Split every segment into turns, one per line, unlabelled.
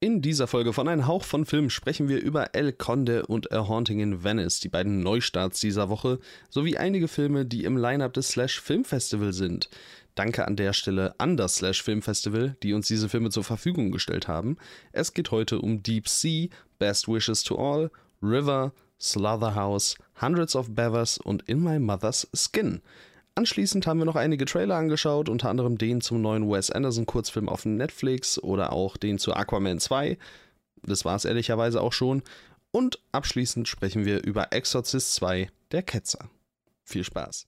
In dieser Folge von Ein Hauch von Film sprechen wir über El Conde und A Haunting in Venice, die beiden Neustarts dieser Woche, sowie einige Filme, die im Line-Up des Slash Film Festival sind. Danke an der Stelle an das Slash Film Festival, die uns diese Filme zur Verfügung gestellt haben. Es geht heute um Deep Sea, Best Wishes to All, River, Slaughterhouse, Hundreds of Bevers und In My Mother's Skin. Anschließend haben wir noch einige Trailer angeschaut, unter anderem den zum neuen Wes Anderson Kurzfilm auf Netflix oder auch den zu Aquaman 2. Das war es ehrlicherweise auch schon. Und abschließend sprechen wir über Exorcist 2, der Ketzer. Viel Spaß.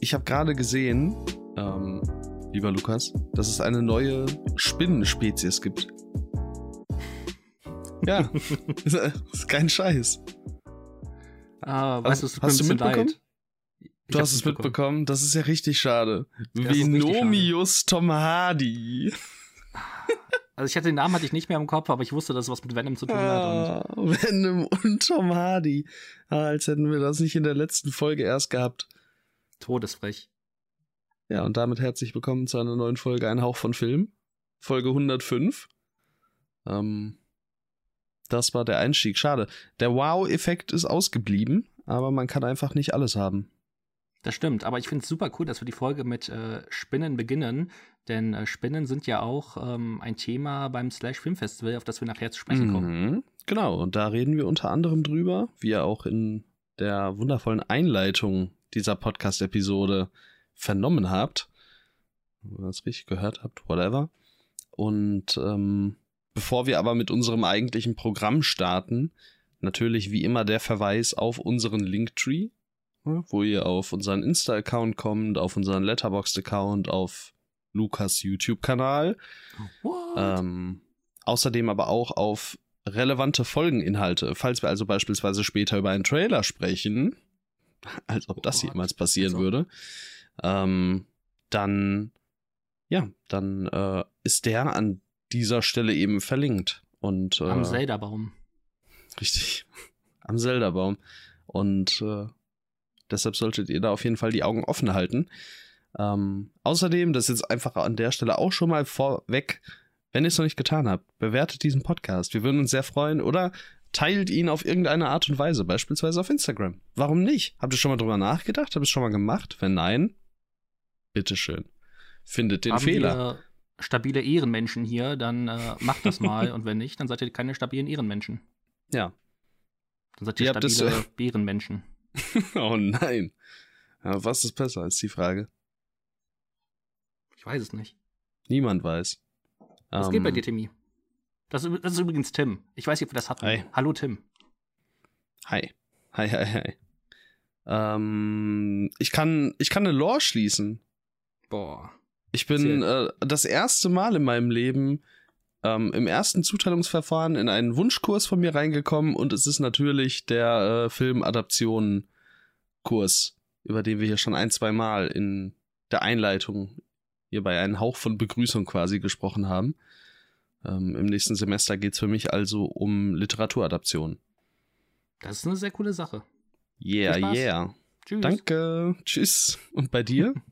Ich habe gerade gesehen, ähm, lieber Lukas, dass es eine neue Spinnenspezies gibt. Ja, ist kein Scheiß.
Ah, weißt
hast,
du,
hast du mitbekommen? Du hast es mitbekommen. Das ist ja richtig schade. Venomius Tom Hardy.
Also ich hatte den Namen hatte ich nicht mehr im Kopf, aber ich wusste, dass es was mit Venom zu tun
ah, hat. Und Venom und Tom Hardy. Ah, als hätten wir das nicht in der letzten Folge erst gehabt.
Todesfrech.
Ja, und damit herzlich willkommen zu einer neuen Folge Ein Hauch von Film. Folge 105. Ähm, das war der Einstieg. Schade. Der Wow-Effekt ist ausgeblieben, aber man kann einfach nicht alles haben.
Das stimmt, aber ich finde es super cool, dass wir die Folge mit äh, Spinnen beginnen, denn äh, Spinnen sind ja auch ähm, ein Thema beim Slash Film Festival, auf das wir nachher zu sprechen kommen.
Mhm, genau, und da reden wir unter anderem drüber, wie ihr auch in der wundervollen Einleitung dieser Podcast-Episode vernommen habt. Wenn ihr das richtig gehört habt, whatever. Und ähm, Bevor wir aber mit unserem eigentlichen Programm starten, natürlich wie immer der Verweis auf unseren Linktree, wo ihr auf unseren Insta-Account kommt, auf unseren Letterboxd-Account, auf Lukas YouTube-Kanal. Ähm, außerdem aber auch auf relevante Folgeninhalte. Falls wir also beispielsweise später über einen Trailer sprechen, als ob das jemals passieren also. würde, ähm, dann ja, dann äh, ist der an dieser Stelle eben verlinkt. Und,
äh, Am Zelda-Baum.
Richtig. Am Zelda-Baum. Und äh, deshalb solltet ihr da auf jeden Fall die Augen offen halten. Ähm, außerdem, das ist jetzt einfach an der Stelle auch schon mal vorweg, wenn ihr es noch nicht getan habt, bewertet diesen Podcast. Wir würden uns sehr freuen oder teilt ihn auf irgendeine Art und Weise, beispielsweise auf Instagram. Warum nicht? Habt ihr schon mal drüber nachgedacht? Habt ihr es schon mal gemacht? Wenn nein, bitteschön. Findet den
Haben
Fehler.
Stabile Ehrenmenschen hier, dann äh, macht das mal. und wenn nicht, dann seid ihr keine stabilen Ehrenmenschen.
Ja.
Dann seid ihr, ihr stabile das, äh... Bärenmenschen.
oh nein. Ja, was ist besser, ist die Frage.
Ich weiß es nicht.
Niemand weiß.
Was um, geht bei ähm, dir, Timmy? Das, das, ist übrigens Tim. Ich weiß nicht, ob wir das hatten. Hi. Hallo, Tim.
Hi. Hi, hi, hi. Ähm, ich kann, ich kann eine Lore schließen.
Boah.
Ich bin äh, das erste Mal in meinem Leben ähm, im ersten Zuteilungsverfahren in einen Wunschkurs von mir reingekommen und es ist natürlich der äh, Filmadaption-Kurs, über den wir hier schon ein, zwei Mal in der Einleitung hier bei einem Hauch von Begrüßung quasi gesprochen haben. Ähm, Im nächsten Semester geht es für mich also um Literaturadaption.
Das ist eine sehr coole Sache.
Yeah, yeah. Tschüss. Danke. Tschüss. Und bei dir?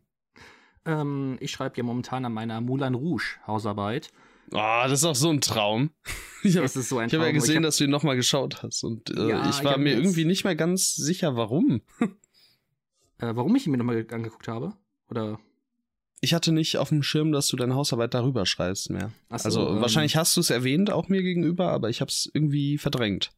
Ähm, ich schreibe ja momentan an meiner Moulin Rouge Hausarbeit.
Oh, das ist auch so ein Traum. Ich habe so hab ja gesehen, hab, dass du ihn nochmal geschaut hast. Und äh, ja, ich war ich mir irgendwie nicht mehr ganz sicher, warum.
Äh, warum ich ihn mir nochmal angeguckt habe? Oder?
Ich hatte nicht auf dem Schirm, dass du deine Hausarbeit darüber schreibst mehr. So, also ähm, wahrscheinlich hast du es erwähnt, auch mir gegenüber, aber ich habe es irgendwie verdrängt.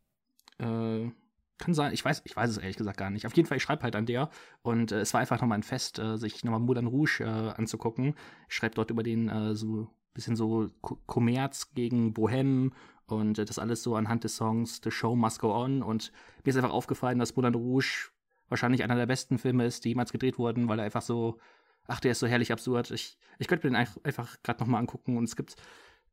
Äh, kann sein, ich weiß, ich weiß es ehrlich gesagt gar nicht. Auf jeden Fall, ich schreibe halt an der und äh, es war einfach nochmal ein Fest, äh, sich nochmal Moulin Rouge äh, anzugucken. Ich schreibe dort über den äh, so bisschen so Kommerz gegen Bohem und äh, das alles so anhand des Songs The Show Must Go On und mir ist einfach aufgefallen, dass Moulin Rouge wahrscheinlich einer der besten Filme ist, die jemals gedreht wurden, weil er einfach so, ach, der ist so herrlich absurd. Ich, ich könnte mir den einfach gerade nochmal angucken und es gibt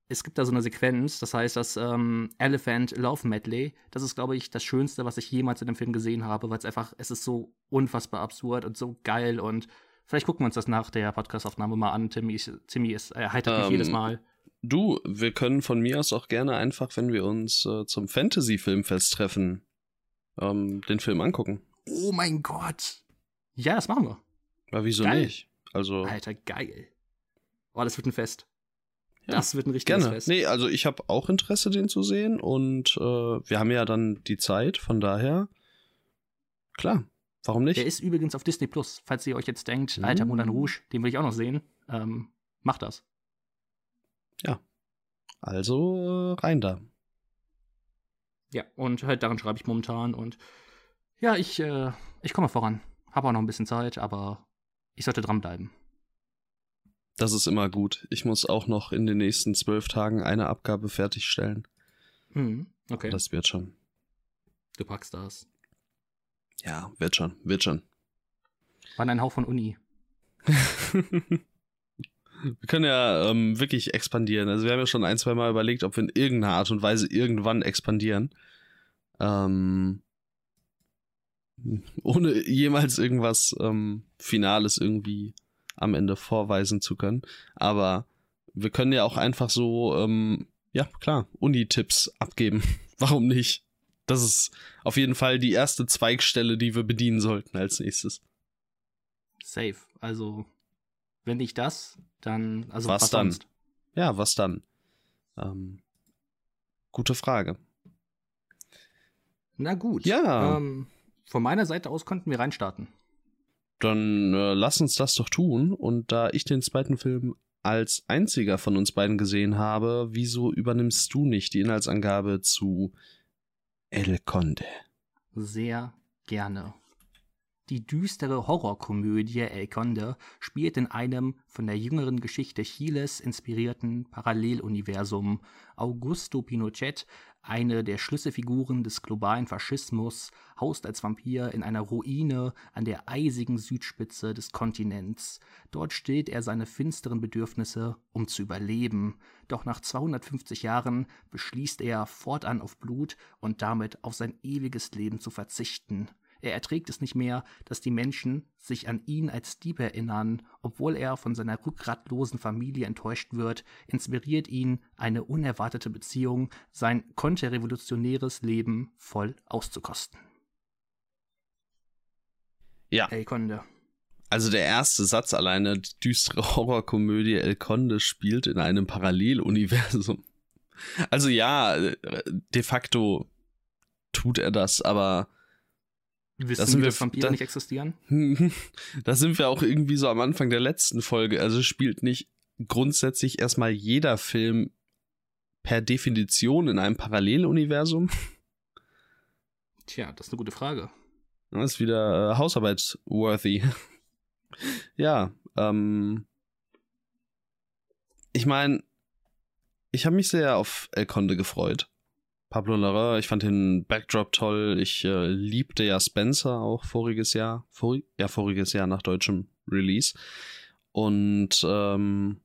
es gibt da so eine Sequenz, das heißt das ähm, Elephant Love Medley. Das ist, glaube ich, das Schönste, was ich jemals in dem Film gesehen habe, weil es einfach, es ist so unfassbar absurd und so geil und vielleicht gucken wir uns das nach der Podcastaufnahme mal an. Timmy, Timmy ist, er heitert ähm, mich jedes Mal.
Du, wir können von mir aus auch gerne einfach, wenn wir uns äh, zum Fantasy-Filmfest treffen, ähm, den Film angucken.
Oh mein Gott. Ja, das machen wir.
Ja, wieso
Geil.
nicht? Also,
Alter, geil. Oh, das wird ein Fest.
Ja,
das wird ein richtiges
gerne.
Fest.
Nee, also ich habe auch Interesse, den zu sehen und äh, wir haben ja dann die Zeit, von daher, klar, warum nicht?
Der ist übrigens auf Disney Plus. Falls ihr euch jetzt denkt, alter
Mm.
Moulin Rouge, den will ich auch noch sehen, ähm, macht das.
Also äh, rein da.
Ja, und halt daran schreibe ich momentan und ja, ich, äh, ich komme voran. Habe auch noch ein bisschen Zeit, aber ich sollte dranbleiben.
Das ist immer gut. Ich muss auch noch in den nächsten zwölf Tagen eine Abgabe fertigstellen.
Mhm, okay.
Das wird schon.
du packst das.
Ja, wird schon, wird schon.
Wann ein Hauch von Uni.
Wir können ja ähm, wirklich expandieren. Also wir haben ja schon ein, zwei Mal überlegt, ob wir in irgendeiner Art und Weise irgendwann expandieren. Ähm, ohne jemals irgendwas ähm, Finales irgendwie am Ende vorweisen zu können. Aber wir können ja auch einfach so, ähm, ja klar, Uni-Tipps abgeben. Warum nicht? Das ist auf jeden Fall die erste Zweigstelle, die wir bedienen sollten als nächstes.
Safe. Also, wenn nicht das, dann. Also,
Was
was,
dann?
sonst?
Ja, was dann? Ähm, gute Frage.
Na gut.
Ja.
Ähm, von meiner Seite aus konnten wir reinstarten.
Dann äh, lass uns das doch tun. Und da ich den zweiten Film als einziger von uns beiden gesehen habe, wieso übernimmst du nicht die Inhaltsangabe zu El Conde?
Sehr gerne. Die düstere Horrorkomödie El Conde spielt in einem von der jüngeren Geschichte Chiles inspirierten Paralleluniversum. Augusto Pinochet, eine der Schlüsselfiguren des globalen Faschismus, haust als Vampir in einer Ruine an der eisigen Südspitze des Kontinents. Dort stillt er seine finsteren Bedürfnisse, um zu überleben. Doch nach 250 Jahren beschließt er, fortan auf Blut und damit auf sein ewiges Leben zu verzichten. Er erträgt es nicht mehr, dass die Menschen sich an ihn als Dieb erinnern. Obwohl er von seiner rückgratlosen Familie enttäuscht wird, inspiriert ihn eine unerwartete Beziehung, sein konterrevolutionäres Leben voll auszukosten.
Ja.
El Conde.
Also der erste Satz alleine, die düstere Horrorkomödie El Conde spielt in einem Paralleluniversum. Also ja, äh, de facto tut er das, aber
Wissen
Das sind
wir, dass Vampire
da-
nicht existieren?
da sind wir auch irgendwie so am Anfang der letzten Folge. Also spielt nicht grundsätzlich erstmal jeder Film per Definition in einem Paralleluniversum?
Tja, das ist eine gute Frage.
Das ist wieder äh, Hausarbeit-worthy. ja, ähm. Ich meine, ich habe mich sehr auf El Conde gefreut. Pablo Larraín, ich fand den Backdrop toll. Ich äh, liebte ja Spencer auch voriges Jahr. Vor, ja, voriges Jahr nach deutschem Release. Und ähm,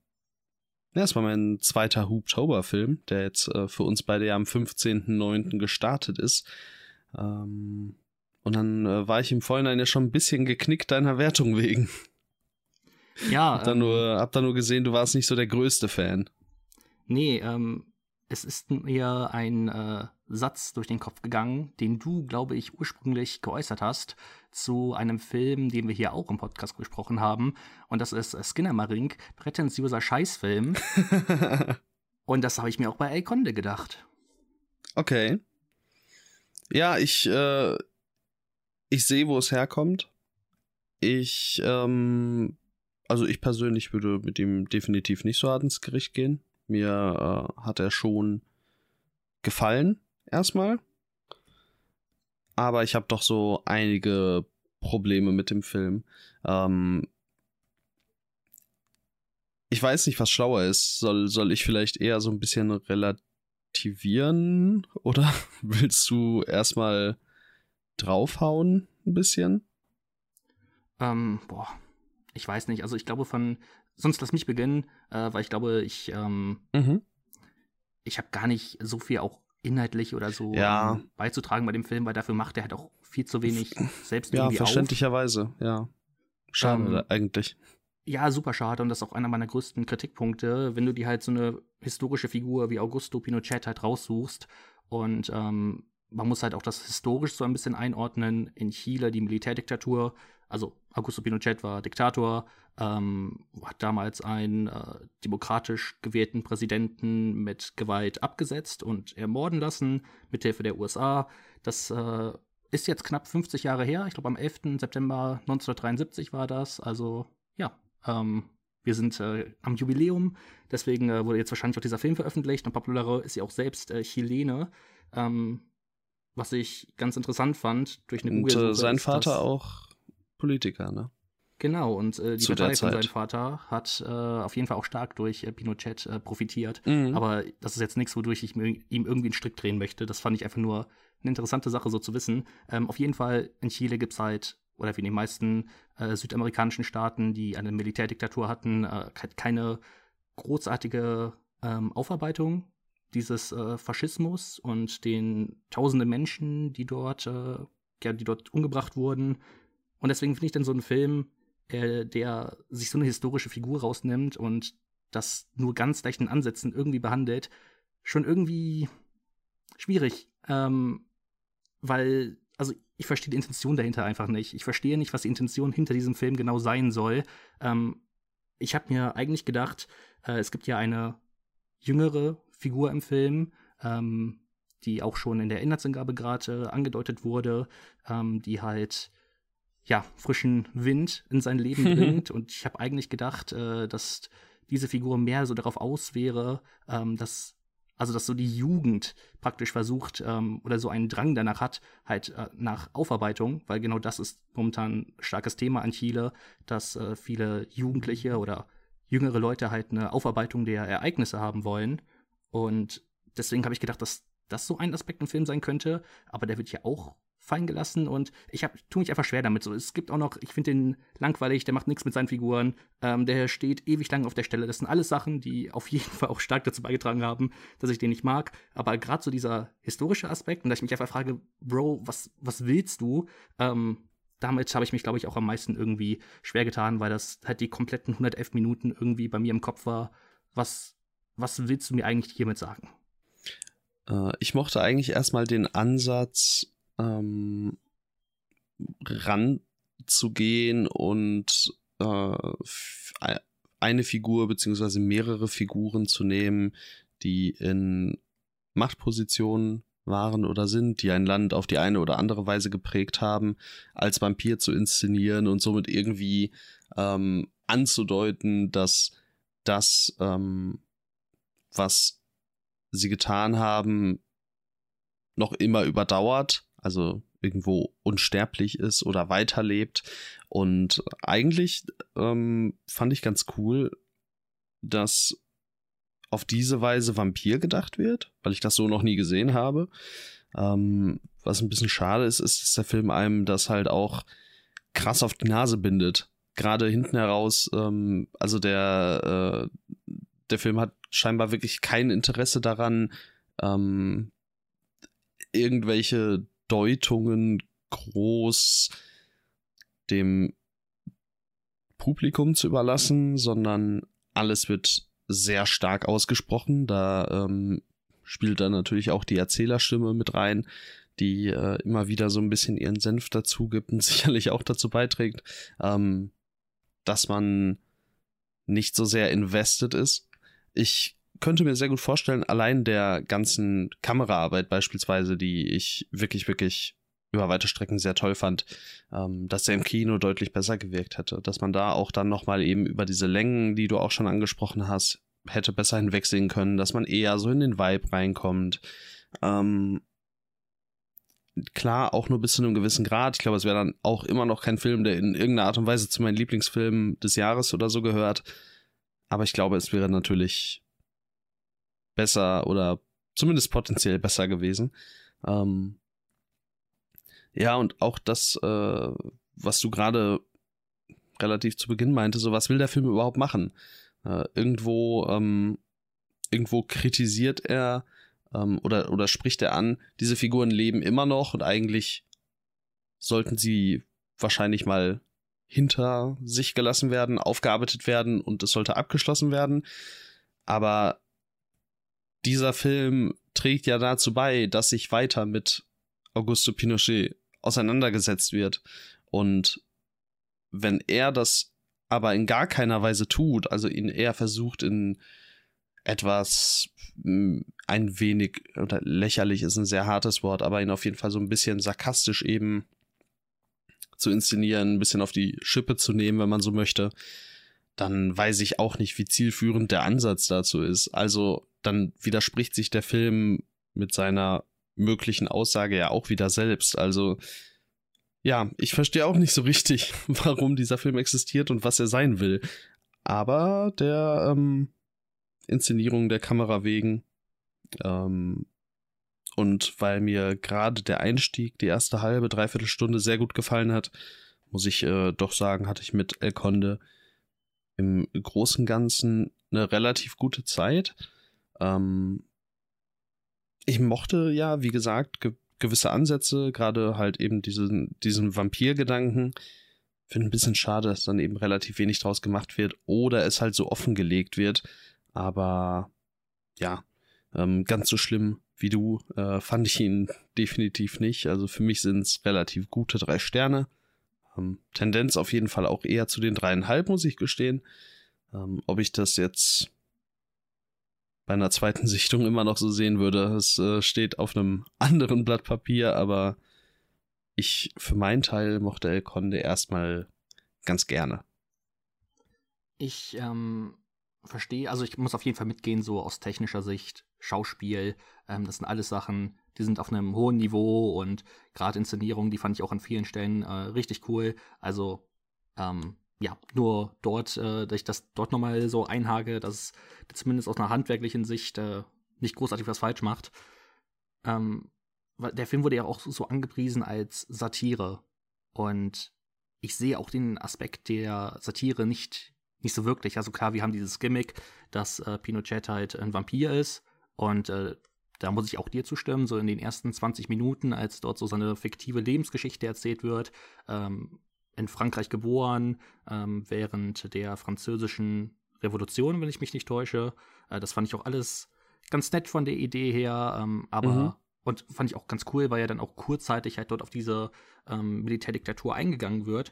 ja, es war mein zweiter Hooptober-Film, der jetzt äh, für uns beide ja am 15.09. gestartet ist. Ähm, und dann äh, war ich im Vorhinein ja schon ein bisschen geknickt deiner Wertung wegen.
Ja,
Hab da,
ähm,
nur, hab da nur gesehen, du warst nicht so der größte Fan.
Nee, ähm, es ist mir ein äh, Satz durch den Kopf gegangen, den du, glaube ich, ursprünglich geäußert hast zu einem Film, den wir hier auch im Podcast besprochen haben. Und das ist äh, Skinnamarink, prätentiöser Scheißfilm. Und das habe ich mir auch bei El Conde gedacht.
okay. Ja, ich, äh, ich sehe, wo es herkommt. Ich, ähm, also ich persönlich würde mit ihm definitiv nicht so hart ins Gericht gehen. Mir äh, hat er schon gefallen, erstmal. Aber ich habe doch so einige Probleme mit dem Film. Ähm, ich weiß nicht, was schlauer ist. Soll, soll ich vielleicht eher so ein bisschen relativieren? Oder willst du erstmal draufhauen ein bisschen?
Ähm, boah, ich weiß nicht. Also ich glaube von, sonst lass mich beginnen, äh, weil ich glaube, ich, ähm,
Mhm.
ich habe gar nicht so viel auch inhaltlich oder so
Ja.
ähm, beizutragen bei dem Film, weil dafür macht er halt auch viel zu wenig selbst
Ja,
irgendwie auf.
verständlicherweise, ja. Schade
Ähm,
eigentlich.
Ja, super schade und das ist auch einer meiner größten Kritikpunkte, wenn du dir halt so eine historische Figur wie Augusto Pinochet halt raussuchst und ähm, man muss halt auch das historisch so ein bisschen einordnen. In Chile, die Militärdiktatur, also Augusto Pinochet war Diktator, ähm, hat damals einen äh, demokratisch gewählten Präsidenten mit Gewalt abgesetzt und ermorden lassen, mithilfe der USA. Das äh, ist jetzt knapp 50 Jahre her. Ich glaube, am 11. September 1973 war das. Also, ja, ähm, wir sind äh, am Jubiläum. Deswegen äh, wurde jetzt wahrscheinlich auch dieser Film veröffentlicht. Und Pablo ist ja auch selbst äh, Chilene. Ähm, was ich ganz interessant fand durch eine
Google. Und äh, sein Vater auch Politiker, ne?
Genau, und äh, die Zu Partei von seinem Vater hat äh, auf jeden Fall auch stark durch äh, Pinochet äh, profitiert. Mhm. Aber das ist jetzt nichts, wodurch ich ihm irgendwie einen Strick drehen möchte. Das fand ich einfach nur eine interessante Sache, so zu wissen. Ähm, auf jeden Fall, in Chile gibt es halt, oder wie in den meisten äh, südamerikanischen Staaten, die eine Militärdiktatur hatten, äh, keine großartige ähm, Aufarbeitung dieses Faschismus und den tausende Menschen, die dort, ja, die dort umgebracht wurden. Und deswegen finde ich dann so einen Film äh, der sich so eine historische Figur rausnimmt und das nur ganz leichten Ansätzen irgendwie behandelt, schon irgendwie schwierig. Ähm, weil, also ich verstehe die Intention dahinter einfach nicht. Ich verstehe nicht, was die Intention hinter diesem Film genau sein soll. Ähm, ich habe mir eigentlich gedacht, äh, es gibt ja eine jüngere Figur im Film, ähm, die auch schon in der Inhaltsangabe gerade äh, angedeutet wurde, ähm, die halt ja, frischen Wind in sein Leben bringt. und ich habe eigentlich gedacht, äh, dass diese Figur mehr so darauf aus wäre, ähm, dass also dass so die Jugend praktisch versucht ähm, oder so einen Drang danach hat, halt äh, nach Aufarbeitung, weil genau das ist momentan ein starkes Thema an Chile, dass äh, viele Jugendliche oder jüngere Leute halt eine Aufarbeitung der Ereignisse haben wollen. Und deswegen habe ich gedacht, dass das so ein Aspekt im Film sein könnte, aber der wird ja auch fallen gelassen und ich hab, tue mich einfach schwer damit. So, es gibt auch noch, ich finde den langweilig, der macht nichts mit seinen Figuren, ähm, der steht ewig lang auf der Stelle. Das sind alles Sachen, die auf jeden Fall auch stark dazu beigetragen haben, dass ich den nicht mag. Aber gerade so dieser historische Aspekt und dass ich mich einfach frage, Bro, was, was willst du? Ähm, damit habe ich mich, glaube ich, auch am meisten irgendwie schwer getan, weil das halt die kompletten 111 Minuten irgendwie bei mir im Kopf war. Was, was willst du mir eigentlich hiermit sagen?
Äh, ich mochte eigentlich erstmal den Ansatz, ähm, ranzugehen und äh, eine Figur beziehungsweise mehrere Figuren zu nehmen, die in Machtpositionen waren oder sind, die ein Land auf die eine oder andere Weise geprägt haben, als Vampir zu inszenieren und somit irgendwie ähm, anzudeuten, dass das, ähm, was sie getan haben, noch immer überdauert also irgendwo unsterblich ist oder weiterlebt. Und eigentlich ähm, fand ich ganz cool, dass auf diese Weise Vampir gedacht wird, weil ich das so noch nie gesehen habe. Ähm, was ein bisschen schade ist, ist, dass der Film einem das halt auch krass auf die Nase bindet. Gerade hinten heraus, ähm, also der, äh, der Film hat scheinbar wirklich kein Interesse daran, ähm, irgendwelche Deutungen groß dem Publikum zu überlassen, sondern alles wird sehr stark ausgesprochen. Da ähm, spielt dann natürlich auch die Erzählerstimme mit rein, die äh, immer wieder so ein bisschen ihren Senf dazu gibt und sicherlich auch dazu beiträgt, ähm, dass man nicht so sehr invested ist. Ich könnte mir sehr gut vorstellen, allein der ganzen Kameraarbeit beispielsweise, die ich wirklich, wirklich über weite Strecken sehr toll fand, ähm, dass der im Kino deutlich besser gewirkt hätte. Dass man da auch dann nochmal eben über diese Längen, die du auch schon angesprochen hast, hätte besser hinwegsehen können, dass man eher so in den Vibe reinkommt. Ähm, klar, auch nur bis zu einem gewissen Grad. Ich glaube, es wäre dann auch immer noch kein Film, der in irgendeiner Art und Weise zu meinen Lieblingsfilmen des Jahres oder so gehört. Aber ich glaube, es wäre natürlich besser oder zumindest potenziell besser gewesen. Ähm, ja, und auch das, äh, was du gerade relativ zu Beginn meinte, so was will der Film überhaupt machen? Äh, irgendwo, ähm, irgendwo kritisiert er ähm, oder, oder spricht er an, diese Figuren leben immer noch und eigentlich sollten sie wahrscheinlich mal hinter sich gelassen werden, aufgearbeitet werden und es sollte abgeschlossen werden. Aber dieser Film trägt ja dazu bei, dass sich weiter mit Augusto Pinochet auseinandergesetzt wird. Und wenn er das aber in gar keiner Weise tut, also ihn eher versucht in etwas hm, ein wenig, oder lächerlich ist ein sehr hartes Wort, aber ihn auf jeden Fall so ein bisschen sarkastisch eben zu inszenieren, ein bisschen auf die Schippe zu nehmen, wenn man so möchte, dann weiß ich auch nicht, wie zielführend der Ansatz dazu ist. Also dann widerspricht sich der Film mit seiner möglichen Aussage ja auch wieder selbst. Also ja, ich verstehe auch nicht so richtig, warum dieser Film existiert und was er sein will. Aber der ähm, Inszenierung der Kamera wegen ähm, und weil mir gerade der Einstieg, die erste halbe, dreiviertel Stunde sehr gut gefallen hat, muss ich äh, doch sagen, hatte ich mit El Conde im Großen und Ganzen eine relativ gute Zeit. Ähm, ich mochte ja, wie gesagt, ge gewisse Ansätze, gerade halt eben diesen, diesen Vampir-Gedanken. Finde ein bisschen schade, dass dann eben relativ wenig draus gemacht wird oder es halt so offengelegt wird. Aber ja, ähm, ganz so schlimm wie du äh, fand ich ihn definitiv nicht. Also für mich sind es relativ gute drei Sterne. Ähm, Tendenz auf jeden Fall auch eher zu den dreieinhalb, muss ich gestehen. Ähm, ob ich das jetzt bei einer zweiten Sichtung immer noch so sehen würde, es äh, steht auf einem anderen Blatt Papier, aber ich für meinen Teil mochte El Conde erstmal ganz gerne.
Ich ähm, verstehe, also ich muss auf jeden Fall mitgehen, so aus technischer Sicht, Schauspiel, ähm, das sind alles Sachen, die sind auf einem hohen Niveau und gerade Inszenierung, die fand ich auch an vielen Stellen äh, richtig cool. Also ähm, ja, nur dort, äh, dass ich das dort nochmal so einhage, dass zumindest aus einer handwerklichen Sicht äh, nicht großartig was falsch macht. Ähm, der Film wurde ja auch so angepriesen als Satire. Und ich sehe auch den Aspekt der Satire nicht nicht so wirklich. Also klar, wir haben dieses Gimmick, dass äh, Pinochet halt ein Vampir ist und äh, da muss ich auch dir zustimmen, so in den ersten 20 Minuten, als dort so seine fiktive Lebensgeschichte erzählt wird, ähm, in Frankreich geboren, ähm, während der französischen Revolution, wenn ich mich nicht täusche. Äh, das fand ich auch alles ganz nett von der Idee her, ähm, aber mhm. und fand ich auch ganz cool, weil ja dann auch kurzzeitig halt dort auf diese ähm, Militärdiktatur eingegangen wird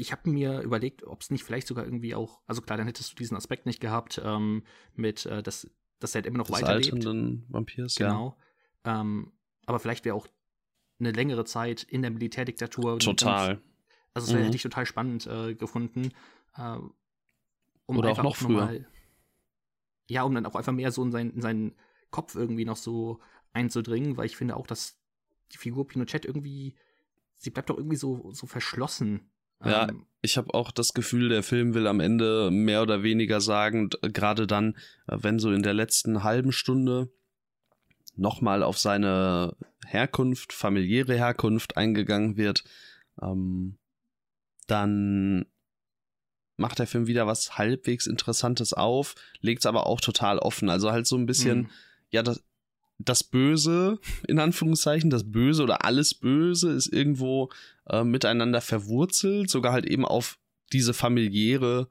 ich habe mir überlegt, ob es nicht vielleicht sogar irgendwie auch, also klar, dann hättest du diesen Aspekt nicht gehabt, ähm, mit, äh, dass, dass er halt immer noch Des weiterlebt.
altenden Vampirs,
genau. ja. Ähm, aber vielleicht wäre auch eine längere Zeit in der Militärdiktatur.
Total.
Und, also das mhm. hätte ich total spannend äh, gefunden. Äh,
um Oder auch noch früher. Mal,
ja, um dann auch einfach mehr so in, sein, in seinen Kopf irgendwie noch so einzudringen, weil ich finde auch, dass die Figur Pinochet irgendwie, sie bleibt doch irgendwie so, so verschlossen
ja, ähm, ich habe auch das Gefühl, der Film will am Ende mehr oder weniger sagen, gerade dann, äh, wenn so in der letzten halben Stunde nochmal auf seine Herkunft, familiäre Herkunft eingegangen wird, ähm, dann macht der Film wieder was halbwegs Interessantes auf, legt es aber auch total offen. Also halt so ein bisschen, mhm. ja, das, das Böse, in Anführungszeichen, das Böse oder alles Böse ist irgendwo äh, miteinander verwurzelt, sogar halt eben auf diese familiäre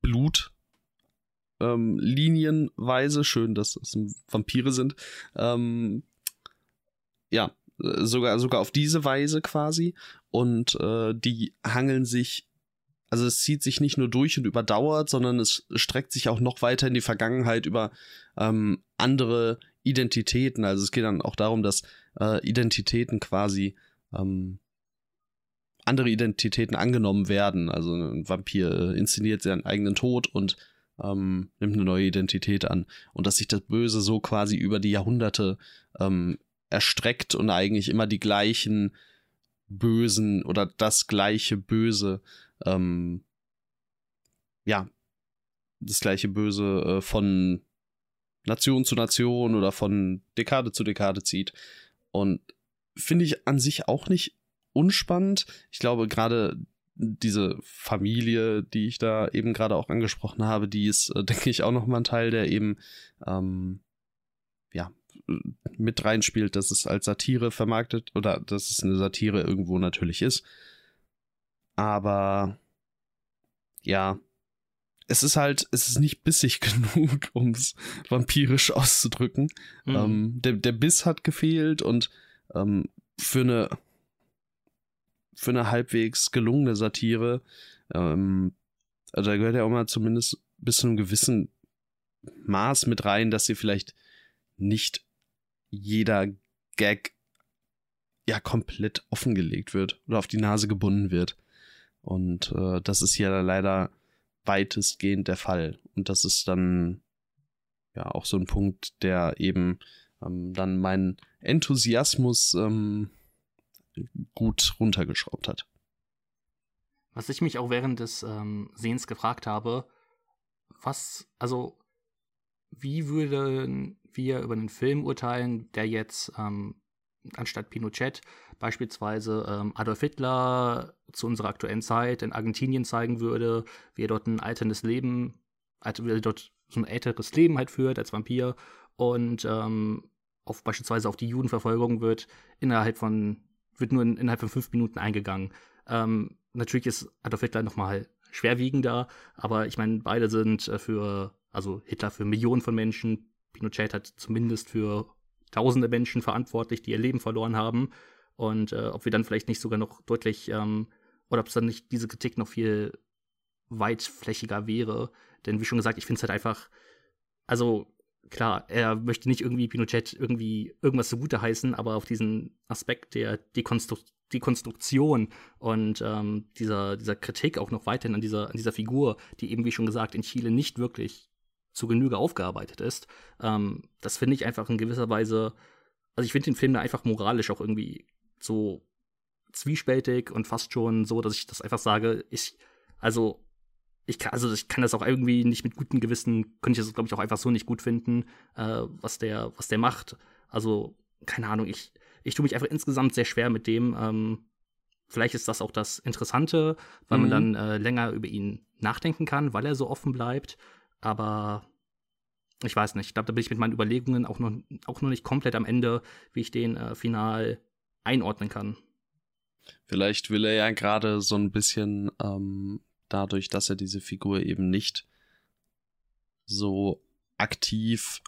Blutlinienweise. Ähm, Schön, dass es Vampire sind. Ähm, ja, sogar, sogar auf diese Weise quasi. Und äh, die hangeln sich also es zieht sich nicht nur durch und überdauert, sondern es streckt sich auch noch weiter in die Vergangenheit über ähm, andere Identitäten. Also es geht dann auch darum, dass äh, Identitäten quasi ähm, andere Identitäten angenommen werden. Also ein Vampir äh, inszeniert seinen eigenen Tod und ähm, nimmt eine neue Identität an. Und dass sich das Böse so quasi über die Jahrhunderte ähm, erstreckt und eigentlich immer die gleichen Bösen oder das gleiche Böse, ähm, ja, das gleiche Böse äh, von Nation zu Nation oder von Dekade zu Dekade zieht. Und finde ich an sich auch nicht unspannend. Ich glaube, gerade diese Familie, die ich da eben gerade auch angesprochen habe, die ist, äh, denke ich, auch nochmal ein Teil, der eben, ähm, ja, mit reinspielt, dass es als Satire vermarktet oder dass es eine Satire irgendwo natürlich ist. Aber ja, es ist halt, es ist nicht bissig genug, um es vampirisch auszudrücken. Mhm. Ähm, der, der Biss hat gefehlt und ähm, für eine für eine halbwegs gelungene Satire, ähm, also da gehört ja auch mal zumindest bis zu einem gewissen Maß mit rein, dass sie vielleicht nicht jeder Gag ja komplett offengelegt wird oder auf die Nase gebunden wird. Und äh, das ist ja leider weitestgehend der Fall. Und das ist dann ja auch so ein Punkt, der eben ähm, dann meinen Enthusiasmus ähm, gut runtergeschraubt hat.
Was ich mich auch während des ähm, Sehens gefragt habe, was, also, wie würden wir über einen Film urteilen, der jetzt ähm, anstatt Pinochet beispielsweise ähm, Adolf Hitler zu unserer aktuellen Zeit in Argentinien zeigen würde, wie er dort ein alterndes Leben, also wie er dort so ein älteres Leben halt führt als Vampir und ähm, auf beispielsweise auf die Judenverfolgung wird innerhalb von wird nur in, innerhalb von fünf Minuten eingegangen. Ähm, natürlich ist Adolf Hitler nochmal schwerwiegender, aber ich meine, beide sind äh, für, also Hitler für Millionen von Menschen, Pinochet hat zumindest für tausende Menschen verantwortlich, die ihr Leben verloren haben. Und äh, ob wir dann vielleicht nicht sogar noch deutlich, ähm, oder ob es dann nicht diese Kritik noch viel weitflächiger wäre. Denn wie schon gesagt, ich finde es halt einfach, also klar, er möchte nicht irgendwie Pinochet irgendwie irgendwas zugute heißen, aber auf diesen Aspekt der Dekonstru Dekonstruktion und ähm, dieser, dieser Kritik auch noch weiterhin an dieser, an dieser Figur, die eben, wie schon gesagt, in Chile nicht wirklich zu Genüge aufgearbeitet ist, ähm, das finde ich einfach in gewisser Weise, also ich finde den Film da einfach moralisch auch irgendwie so zwiespältig und fast schon so, dass ich das einfach sage, ich, also ich kann, also ich kann das auch irgendwie nicht mit gutem Gewissen, könnte ich das, glaube ich, auch einfach so nicht gut finden, äh, was der, was der macht. Also, keine Ahnung, ich, ich tue mich einfach insgesamt sehr schwer mit dem. Ähm, vielleicht ist das auch das Interessante, weil mhm. man dann äh, länger über ihn nachdenken kann, weil er so offen bleibt. Aber ich weiß nicht, ich glaube, da bin ich mit meinen Überlegungen auch noch, auch noch nicht komplett am Ende, wie ich den äh, final einordnen kann.
Vielleicht will er ja gerade so ein bisschen ähm, dadurch, dass er diese Figur eben nicht so aktiv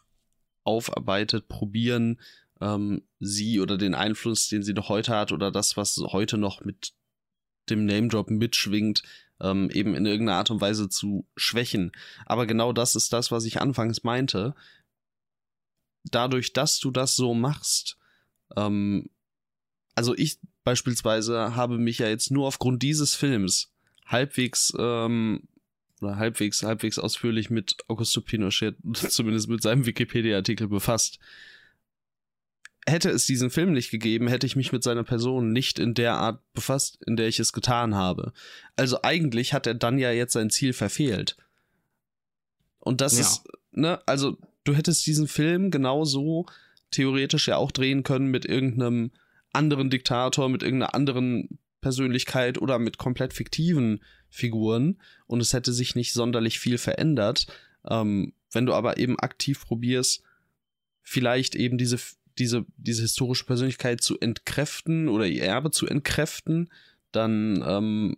aufarbeitet, probieren, ähm, sie oder den Einfluss, den sie noch heute hat, oder das, was heute noch mit dem Name-Drop mitschwingt, ähm, eben in irgendeiner Art und Weise zu schwächen. Aber genau das ist das, was ich anfangs meinte. Dadurch, dass du das so machst, ähm, also ich beispielsweise habe mich ja jetzt nur aufgrund dieses Films halbwegs ähm, oder halbwegs halbwegs ausführlich mit Augusto Pinochet zumindest mit seinem Wikipedia-Artikel befasst. Hätte es diesen Film nicht gegeben, hätte ich mich mit seiner Person nicht in der Art befasst, in der ich es getan habe. Also eigentlich hat er dann ja jetzt sein Ziel verfehlt. Und das ja. ist, ne, also du hättest diesen Film genauso theoretisch ja auch drehen können mit irgendeinem anderen Diktator, mit irgendeiner anderen Persönlichkeit oder mit komplett fiktiven Figuren und es hätte sich nicht sonderlich viel verändert. Ähm, wenn du aber eben aktiv probierst, vielleicht eben diese, diese, diese historische Persönlichkeit zu entkräften oder ihr Erbe zu entkräften, dann ähm,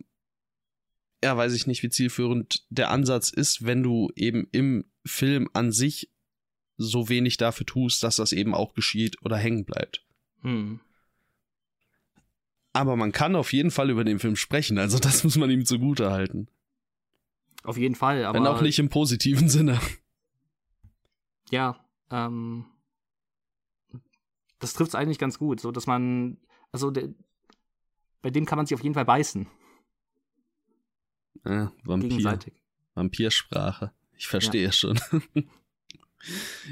ja, weiß ich nicht, wie zielführend der Ansatz ist, wenn du eben im Film an sich so wenig dafür tust, dass das eben auch geschieht oder hängen bleibt. Hm. Aber man kann auf jeden Fall über den Film sprechen, also das muss man ihm zugute halten.
Auf jeden Fall,
aber. Wenn auch nicht im positiven Sinne.
Ja, ähm. Das trifft es eigentlich ganz gut, so dass man. Also, de, bei dem kann man sich auf jeden Fall beißen.
Ja, Vampir. Gegenseitig. Vampirsprache. Ich verstehe ja. schon.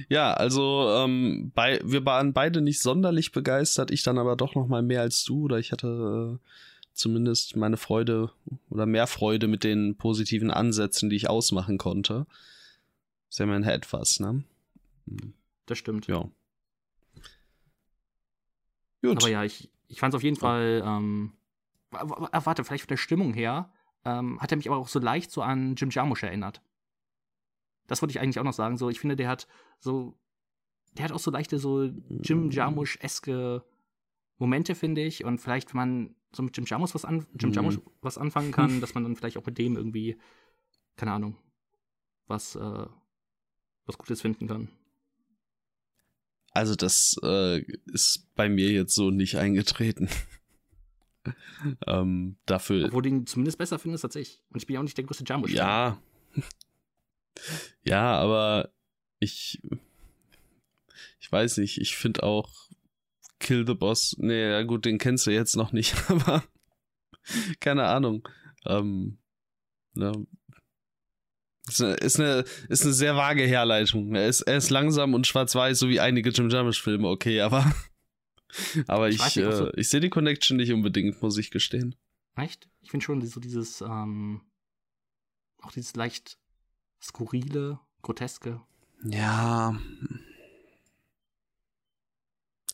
Ja, also ähm, bei, wir waren beide nicht sonderlich begeistert, ich dann aber doch noch mal mehr als du oder ich hatte äh, zumindest meine Freude oder mehr Freude mit den positiven Ansätzen, die ich ausmachen konnte. Ist ja immerhin etwas, ne?
Das stimmt.
Ja.
Gut. Aber ja, ich, ich fand es auf jeden Fall, ähm, warte, vielleicht von der Stimmung her, ähm, hat er mich aber auch so leicht so an Jim Jarmusch erinnert. Das wollte ich eigentlich auch noch sagen. So, ich finde, der hat so, der hat auch so leichte, so Jim Jarmusch-eske Momente, finde ich. Und vielleicht, wenn man so mit Jim Jarmusch was, an, Jim Jarmusch mhm. was anfangen kann, dass man dann vielleicht auch mit dem irgendwie, keine Ahnung, was, äh, was Gutes finden kann.
Also das äh, ist bei mir jetzt so nicht eingetreten. ähm, dafür.
Obwohl du ihn zumindest besser findest als ich. Und ich bin ja auch nicht der größte Jumbo.
Ja. ja, aber ich. Ich weiß nicht, ich finde auch Kill the Boss. Nee, ja gut, den kennst du jetzt noch nicht, aber keine Ahnung. Ähm, ne, ist eine, ist eine, ist eine sehr vage Herleitung. Er ist, er ist langsam und schwarz-weiß, so wie einige Jim Jarmusch-Filme, okay, aber, aber ich, ich, äh, ich sehe die Connection nicht unbedingt, muss ich gestehen.
Echt? Ich finde schon so dieses, ähm, auch dieses leicht skurrile, groteske.
Ja.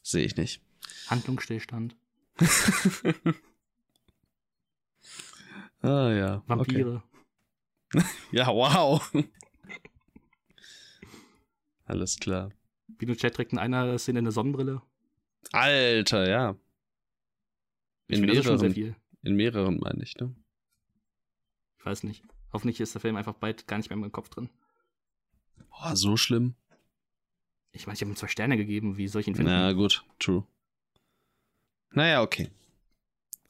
Sehe ich nicht.
Handlungsstillstand.
ah ja.
Vampire.
Okay. ja, wow. Alles klar.
Pinochet trägt in einer Szene eine Sonnenbrille.
Alter, ja. In mehreren, in mehreren meine ich, ne?
Ich weiß nicht. Hoffentlich ist der Film einfach bald gar nicht mehr in meinem Kopf drin.
Boah, so schlimm.
Ich meine, ich habe ihm zwei Sterne gegeben. Wie ihn finden?
Na gut, true. Naja, okay.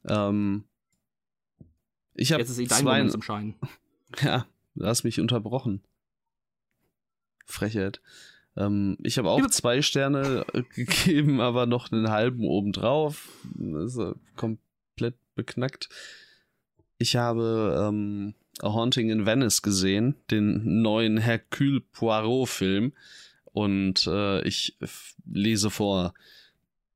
Ähm, ich habe
Jetzt ist eh dein zwei... Moment zum Schein.
Ja, du hast mich unterbrochen. Frechheit. Ähm, ich habe auch zwei Sterne äh, gegeben, aber noch einen halben obendrauf. Das ist komplett beknackt. Ich habe ähm, A Haunting in Venice gesehen, den neuen Hercule Poirot-Film. Und äh, ich lese vor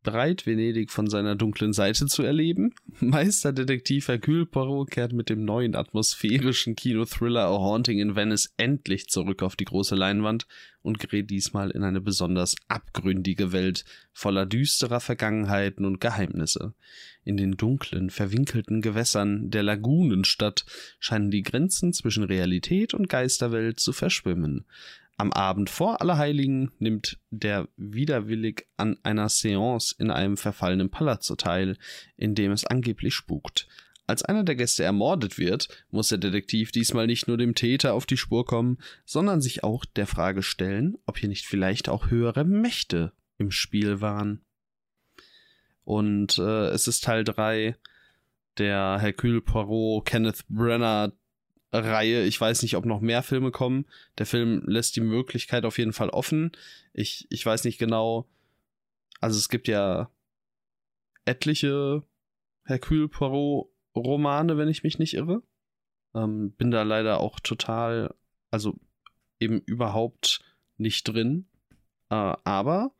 bereit, Venedig von seiner dunklen Seite zu erleben. Meisterdetektiv Hercule Poirot kehrt mit dem neuen atmosphärischen Kinothriller A Haunting in Venice endlich zurück auf die große Leinwand und gerät diesmal in eine besonders abgründige Welt voller düsterer Vergangenheiten und Geheimnisse. In den dunklen, verwinkelten Gewässern der Lagunenstadt scheinen die Grenzen zwischen Realität und Geisterwelt zu verschwimmen. Am Abend vor Allerheiligen nimmt der widerwillig an einer Seance in einem verfallenen Palazzo teil, in dem es angeblich spukt. Als einer der Gäste ermordet wird, muss der Detektiv diesmal nicht nur dem Täter auf die Spur kommen, sondern sich auch der Frage stellen, ob hier nicht vielleicht auch höhere Mächte im Spiel waren. Und äh, es ist Teil 3 der Hercule Poirot Kenneth Brenner Reihe. Ich weiß nicht, ob noch mehr Filme kommen. Der Film lässt die Möglichkeit auf jeden Fall offen. Ich, ich weiß nicht genau. Also es gibt ja etliche Hercule Poirot Romane, wenn ich mich nicht irre. Ähm, bin da leider auch total, also eben überhaupt nicht drin. Äh, aber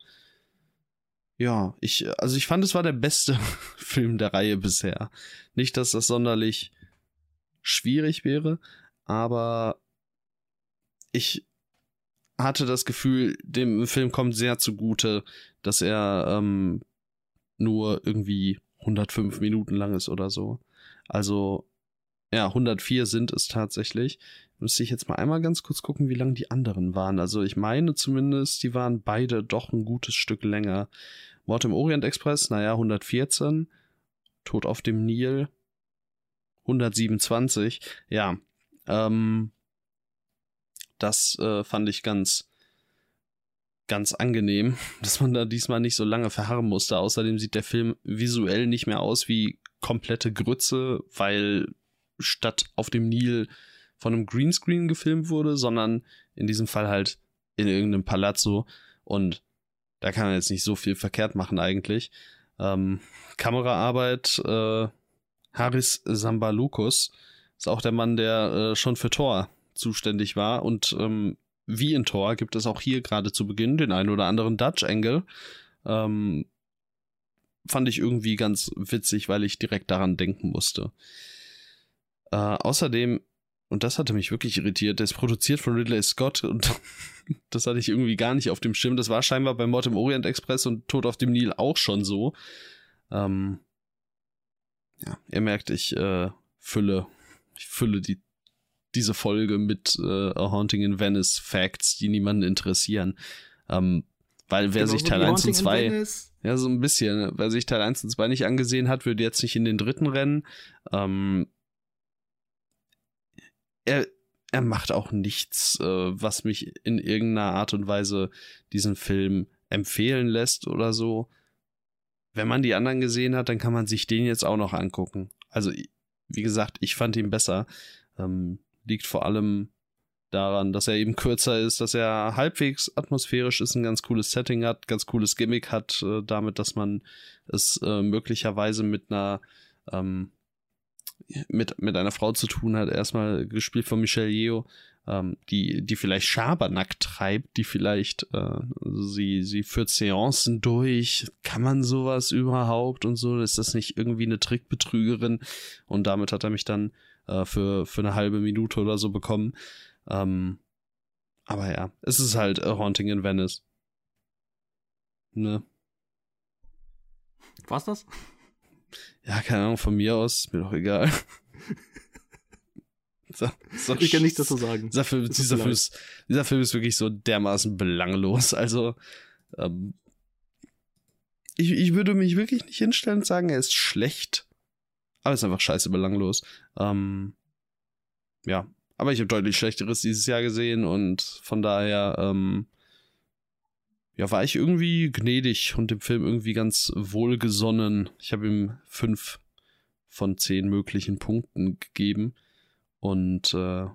ja, ich, also ich fand, es war der beste Film der Reihe bisher. Nicht, dass das sonderlich schwierig wäre, aber ich hatte das Gefühl, dem Film kommt sehr zugute, dass er ähm, nur irgendwie 105 Minuten lang ist oder so. Also, ja, 104 sind es tatsächlich. Müsste ich jetzt mal einmal ganz kurz gucken, wie lang die anderen waren. Also, ich meine zumindest, die waren beide doch ein gutes Stück länger. Mord im Orient Express, naja, 114. Tod auf dem Nil, 127. Ja, ähm, das äh, fand ich ganz, ganz angenehm, dass man da diesmal nicht so lange verharren musste. Außerdem sieht der Film visuell nicht mehr aus wie komplette Grütze, weil statt auf dem Nil von einem Greenscreen gefilmt wurde, sondern in diesem Fall halt in irgendeinem Palazzo. Und da kann man jetzt nicht so viel verkehrt machen eigentlich. Ähm, Kameraarbeit äh, Haris Sambalukus ist auch der Mann, der äh, schon für Thor zuständig war. Und ähm, wie in Thor gibt es auch hier gerade zu Beginn den einen oder anderen Dutch Angle. Ähm, fand ich irgendwie ganz witzig, weil ich direkt daran denken musste. Äh, außerdem, und das hatte mich wirklich irritiert, der ist produziert von Ridley Scott und das hatte ich irgendwie gar nicht auf dem Schirm. Das war scheinbar bei Mord im Orient Express und Tod auf dem Nil auch schon so. Ähm, ja, ihr merkt, ich äh, fülle, ich fülle die, diese Folge mit äh, A Haunting in Venice Facts, die niemanden interessieren. Ähm, weil wer genau, sich Teil 1 und 2, ja, so ein bisschen, wer sich Teil 1 und 2 nicht angesehen hat, würde jetzt nicht in den dritten rennen. Ähm, er, er macht auch nichts, äh, was mich in irgendeiner Art und Weise diesen Film empfehlen lässt oder so wenn man die anderen gesehen hat, dann kann man sich den jetzt auch noch angucken. Also, wie gesagt, ich fand ihn besser. Ähm, liegt vor allem daran, dass er eben kürzer ist, dass er halbwegs atmosphärisch ist, ein ganz cooles Setting hat, ganz cooles Gimmick hat, äh, damit, dass man es äh, möglicherweise mit einer ähm, mit, mit einer Frau zu tun hat, erstmal gespielt von Michelle Yeoh, ähm, die, die vielleicht Schabernack treibt, die vielleicht, äh, sie, sie führt Seancen durch, kann man sowas überhaupt und so, ist das nicht irgendwie eine Trickbetrügerin? Und damit hat er mich dann äh, für, für eine halbe Minute oder so bekommen. Ähm, aber ja, es ist halt A Haunting in Venice. Ne?
War's das?
Ja, keine Ahnung, von mir aus, ist mir doch egal.
so, ich kann nichts dazu sagen.
Dieser Film, dieser, Film ist, dieser Film ist wirklich so dermaßen belanglos. Also, ähm, ich, ich würde mich wirklich nicht hinstellen und sagen, er ist schlecht. Aber es ist einfach scheiße belanglos. Ähm, ja, aber ich habe deutlich Schlechteres dieses Jahr gesehen und von daher, ähm, ja, war ich irgendwie gnädig und dem Film irgendwie ganz wohlgesonnen. Ich habe ihm fünf von zehn möglichen Punkten gegeben. Und äh,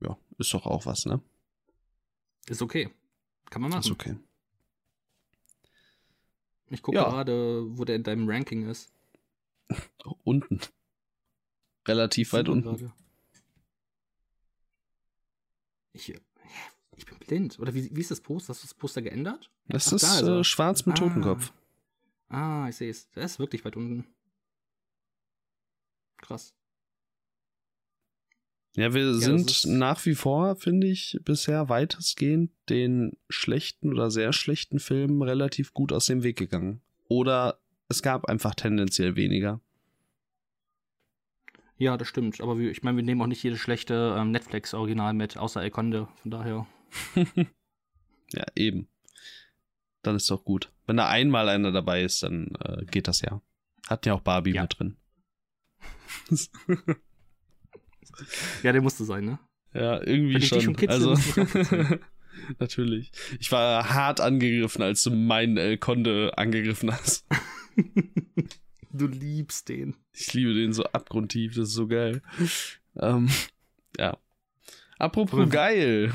ja, ist doch auch was, ne?
Ist okay. Kann man machen.
Ist okay.
Ich gucke ja. gerade, wo der in deinem Ranking ist.
unten. Relativ weit unten.
Gerade. Ich, ich bin blind. Oder wie, wie ist das Poster? Hast du das Poster geändert?
Das Ach, ist da ist äh, schwarz mit ah. Totenkopf.
Ah, ich sehe es. Der ist wirklich weit unten. Krass.
Ja, wir ja, sind nach wie vor, finde ich, bisher weitestgehend den schlechten oder sehr schlechten Filmen relativ gut aus dem Weg gegangen. Oder es gab einfach tendenziell weniger.
Ja, das stimmt. Aber wir, ich meine, wir nehmen auch nicht jedes schlechte ähm, Netflix-Original mit, außer El Conde. Von daher.
ja, eben. Dann ist doch gut. Wenn da einmal einer dabei ist, dann äh, geht das ja. Hat ja auch Barbie ja. mit drin.
ja, der musste sein, ne?
Ja, irgendwie Wenn schon. schon kitzle, also natürlich. Ich war hart angegriffen, als du meinen El Conde angegriffen hast.
Du liebst den.
Ich liebe den so abgrundtief, das ist so geil. Ähm, ja. Apropos Aber geil.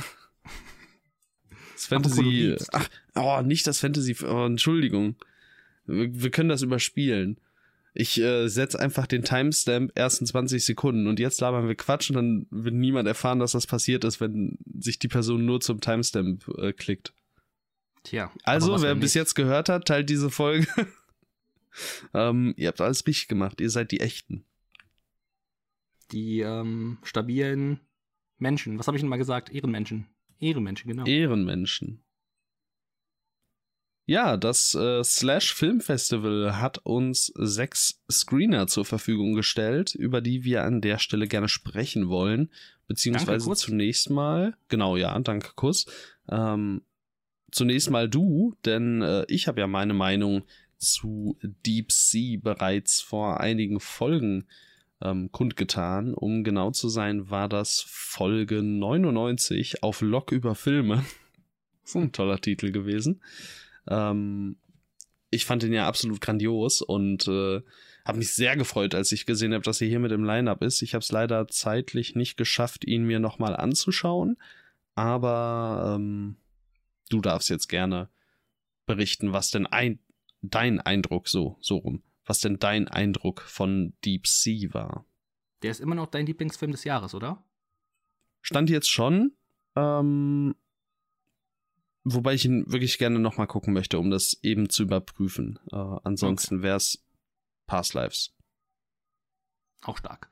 Das Fantasy. Ach, oh, nicht das Fantasy. Oh, Entschuldigung. Wir, wir, können das überspielen. Ich äh, setze einfach den Timestamp ersten 20 Sekunden und jetzt labern wir Quatsch und dann wird niemand erfahren, dass das passiert ist, wenn sich die Person nur zum Timestamp äh, klickt.
Tja.
Also, wer bis jetzt gehört hat, teilt diese Folge. Ähm, ihr habt alles richtig gemacht. Ihr seid die Echten.
Die ähm, stabilen Menschen. Was habe ich denn mal gesagt? Ehrenmenschen. Ehrenmenschen, genau.
Ehrenmenschen. Ja, das äh, Slash Film Festival hat uns sechs Screener zur Verfügung gestellt, über die wir an der Stelle gerne sprechen wollen. Beziehungsweise zunächst mal, genau, ja, danke, Kuss. Ähm, zunächst mal du, denn äh, ich habe ja meine Meinung zu Deep Sea bereits vor einigen Folgen ähm, kundgetan. Um genau zu sein, war das Folge 99 auf Lok über Filme. so ein toller Titel gewesen. Ähm, ich fand ihn ja absolut grandios und äh, habe mich sehr gefreut, als ich gesehen habe, dass er hier mit im Lineup ist. Ich habe es leider zeitlich nicht geschafft, ihn mir nochmal anzuschauen, aber ähm, du darfst jetzt gerne berichten, was denn ein dein Eindruck so, so rum. Was denn dein Eindruck von Deep Sea war?
Der ist immer noch dein Lieblingsfilm des Jahres, oder?
Stand jetzt schon. Ähm, wobei ich ihn wirklich gerne nochmal gucken möchte, um das eben zu überprüfen. Äh, ansonsten okay. wäre es Past Lives.
Auch stark.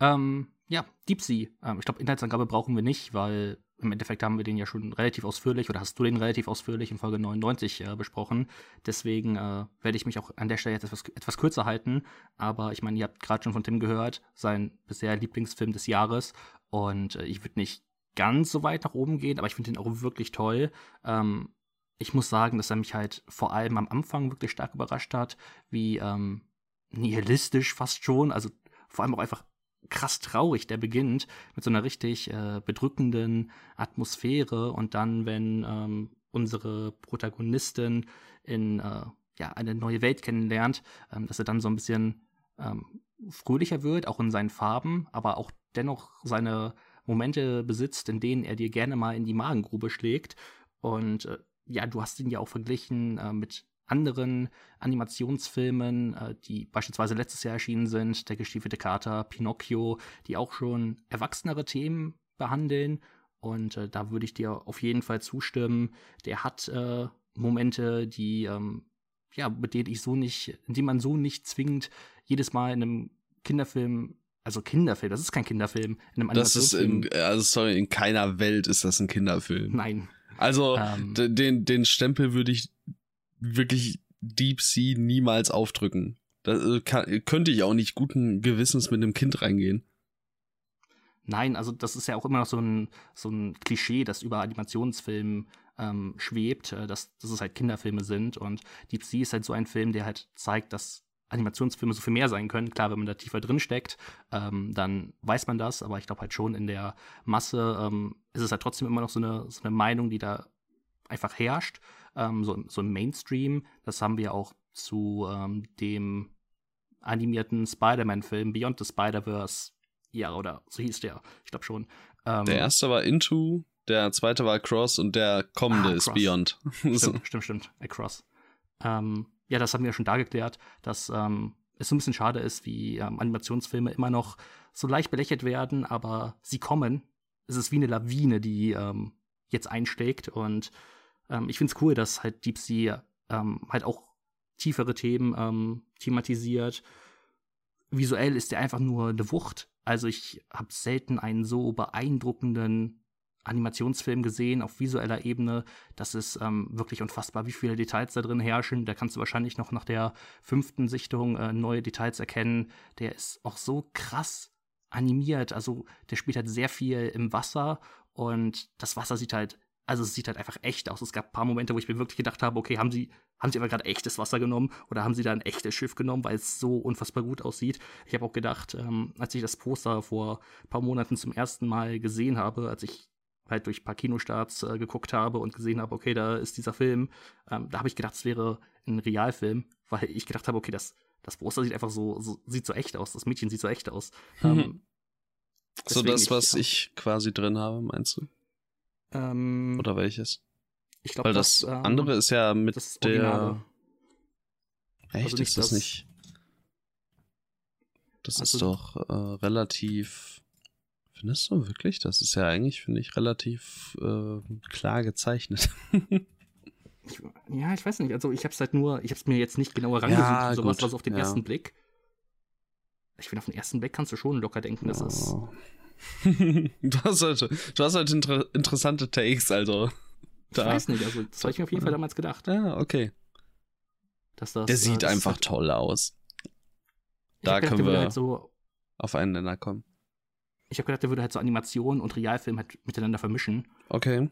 Ähm, ja, Deep Sea. Ähm, ich glaube, Inhaltsangabe brauchen wir nicht, weil im Endeffekt haben wir den ja schon relativ ausführlich oder hast du den relativ ausführlich in Folge 99 äh, besprochen. Deswegen äh, werde ich mich auch an der Stelle jetzt etwas, etwas kürzer halten. Aber ich meine, ihr habt gerade schon von Tim gehört, sein bisher Lieblingsfilm des Jahres. Und äh, ich würde nicht ganz so weit nach oben gehen, aber ich finde ihn auch wirklich toll. Ähm, ich muss sagen, dass er mich halt vor allem am Anfang wirklich stark überrascht hat, wie ähm, nihilistisch fast schon, also vor allem auch einfach krass traurig, der beginnt mit so einer richtig äh, bedrückenden Atmosphäre und dann, wenn ähm, unsere Protagonistin in, äh, ja, eine neue Welt kennenlernt, ähm, dass er dann so ein bisschen ähm, fröhlicher wird, auch in seinen Farben, aber auch dennoch seine Momente besitzt, in denen er dir gerne mal in die Magengrube schlägt. Und äh, ja, du hast ihn ja auch verglichen äh, mit anderen Animationsfilmen, äh, die beispielsweise letztes Jahr erschienen sind, Der gestiefelte Kater, Pinocchio, die auch schon erwachsenere Themen behandeln. Und äh, da würde ich dir auf jeden Fall zustimmen. Der hat äh, Momente, die ähm, ja, mit denen ich so nicht, denen man so nicht zwingend jedes Mal in einem Kinderfilm also Kinderfilm, das ist kein Kinderfilm.
In einem das ist in, also sorry, in keiner Welt ist das ein Kinderfilm.
Nein.
Also ähm, den, den Stempel würde ich wirklich Deep Sea niemals aufdrücken. Da äh, kann, könnte ich auch nicht guten Gewissens mit einem Kind reingehen.
Nein, also das ist ja auch immer noch so ein, so ein Klischee, das über Animationsfilmen ähm, schwebt, äh, dass, dass es halt Kinderfilme sind. Und Deep Sea ist halt so ein Film, der halt zeigt, dass Animationsfilme so viel mehr sein können. Klar, wenn man da tiefer drin steckt, ähm, dann weiß man das, aber ich glaube halt schon in der Masse ähm, ist es halt trotzdem immer noch so eine, so eine Meinung, die da einfach herrscht, ähm, so, so im Mainstream. Das haben wir auch zu ähm, dem animierten Spider-Man-Film Beyond the Spider-Verse, ja, oder so hieß der, ich glaube schon.
Ähm, der erste war Into, der zweite war Across und der kommende ah, ist Beyond.
Stimmt, stimmt, stimmt, Across. Ähm, ja, das haben wir schon da geklärt, dass ähm, es so ein bisschen schade ist, wie ähm, Animationsfilme immer noch so leicht belächelt werden, aber sie kommen. Es ist wie eine Lawine, die ähm, jetzt einschlägt. Und ähm, ich finde es cool, dass halt Deep Sea ähm, halt auch tiefere Themen ähm, thematisiert. Visuell ist der einfach nur eine Wucht. Also ich habe selten einen so beeindruckenden Animationsfilm gesehen auf visueller Ebene. Das ist ähm, wirklich unfassbar, wie viele Details da drin herrschen. Da kannst du wahrscheinlich noch nach der fünften Sichtung äh, neue Details erkennen. Der ist auch so krass animiert. Also der spielt halt sehr viel im Wasser und das Wasser sieht halt, also es sieht halt einfach echt aus. Es gab ein paar Momente, wo ich mir wirklich gedacht habe, okay, haben sie, haben sie aber gerade echtes Wasser genommen oder haben sie da ein echtes Schiff genommen, weil es so unfassbar gut aussieht. Ich habe auch gedacht, ähm, als ich das Poster vor ein paar Monaten zum ersten Mal gesehen habe, als ich halt durch ein paar Kinostarts äh, geguckt habe und gesehen habe, okay, da ist dieser Film, ähm, da habe ich gedacht, es wäre ein Realfilm, weil ich gedacht habe, okay, das, das Poster sieht einfach so, so, sieht so echt aus, das Mädchen sieht so echt aus. Mhm. Ähm,
so das, was ich, ich, quasi drin habe, meinst du? Ähm, Oder welches?
Ich glaube,
Weil das, das ähm, andere ist ja mit der. Echt, also ist das, das nicht? Das also ist doch äh, relativ Findest du wirklich? Das ist ja eigentlich, finde ich, relativ äh, klar gezeichnet.
ich, ja, ich weiß nicht. Also ich habe es halt nur, ich habe es mir jetzt nicht genauer rangesucht ja, sowas, was auf den ja. ersten Blick. Ich finde, auf den ersten Blick kannst du schon locker denken, das ist.
du hast halt, du hast halt inter interessante Takes, also.
Da. Ich weiß nicht, also das habe ich mir auf jeden Fall damals gedacht.
Ja, okay.
Dass das,
Der sieht einfach halt, toll aus. Da können wir halt so auf einen Nenner kommen.
Ich habe gedacht, der würde halt so Animation und Realfilm halt miteinander vermischen.
Okay.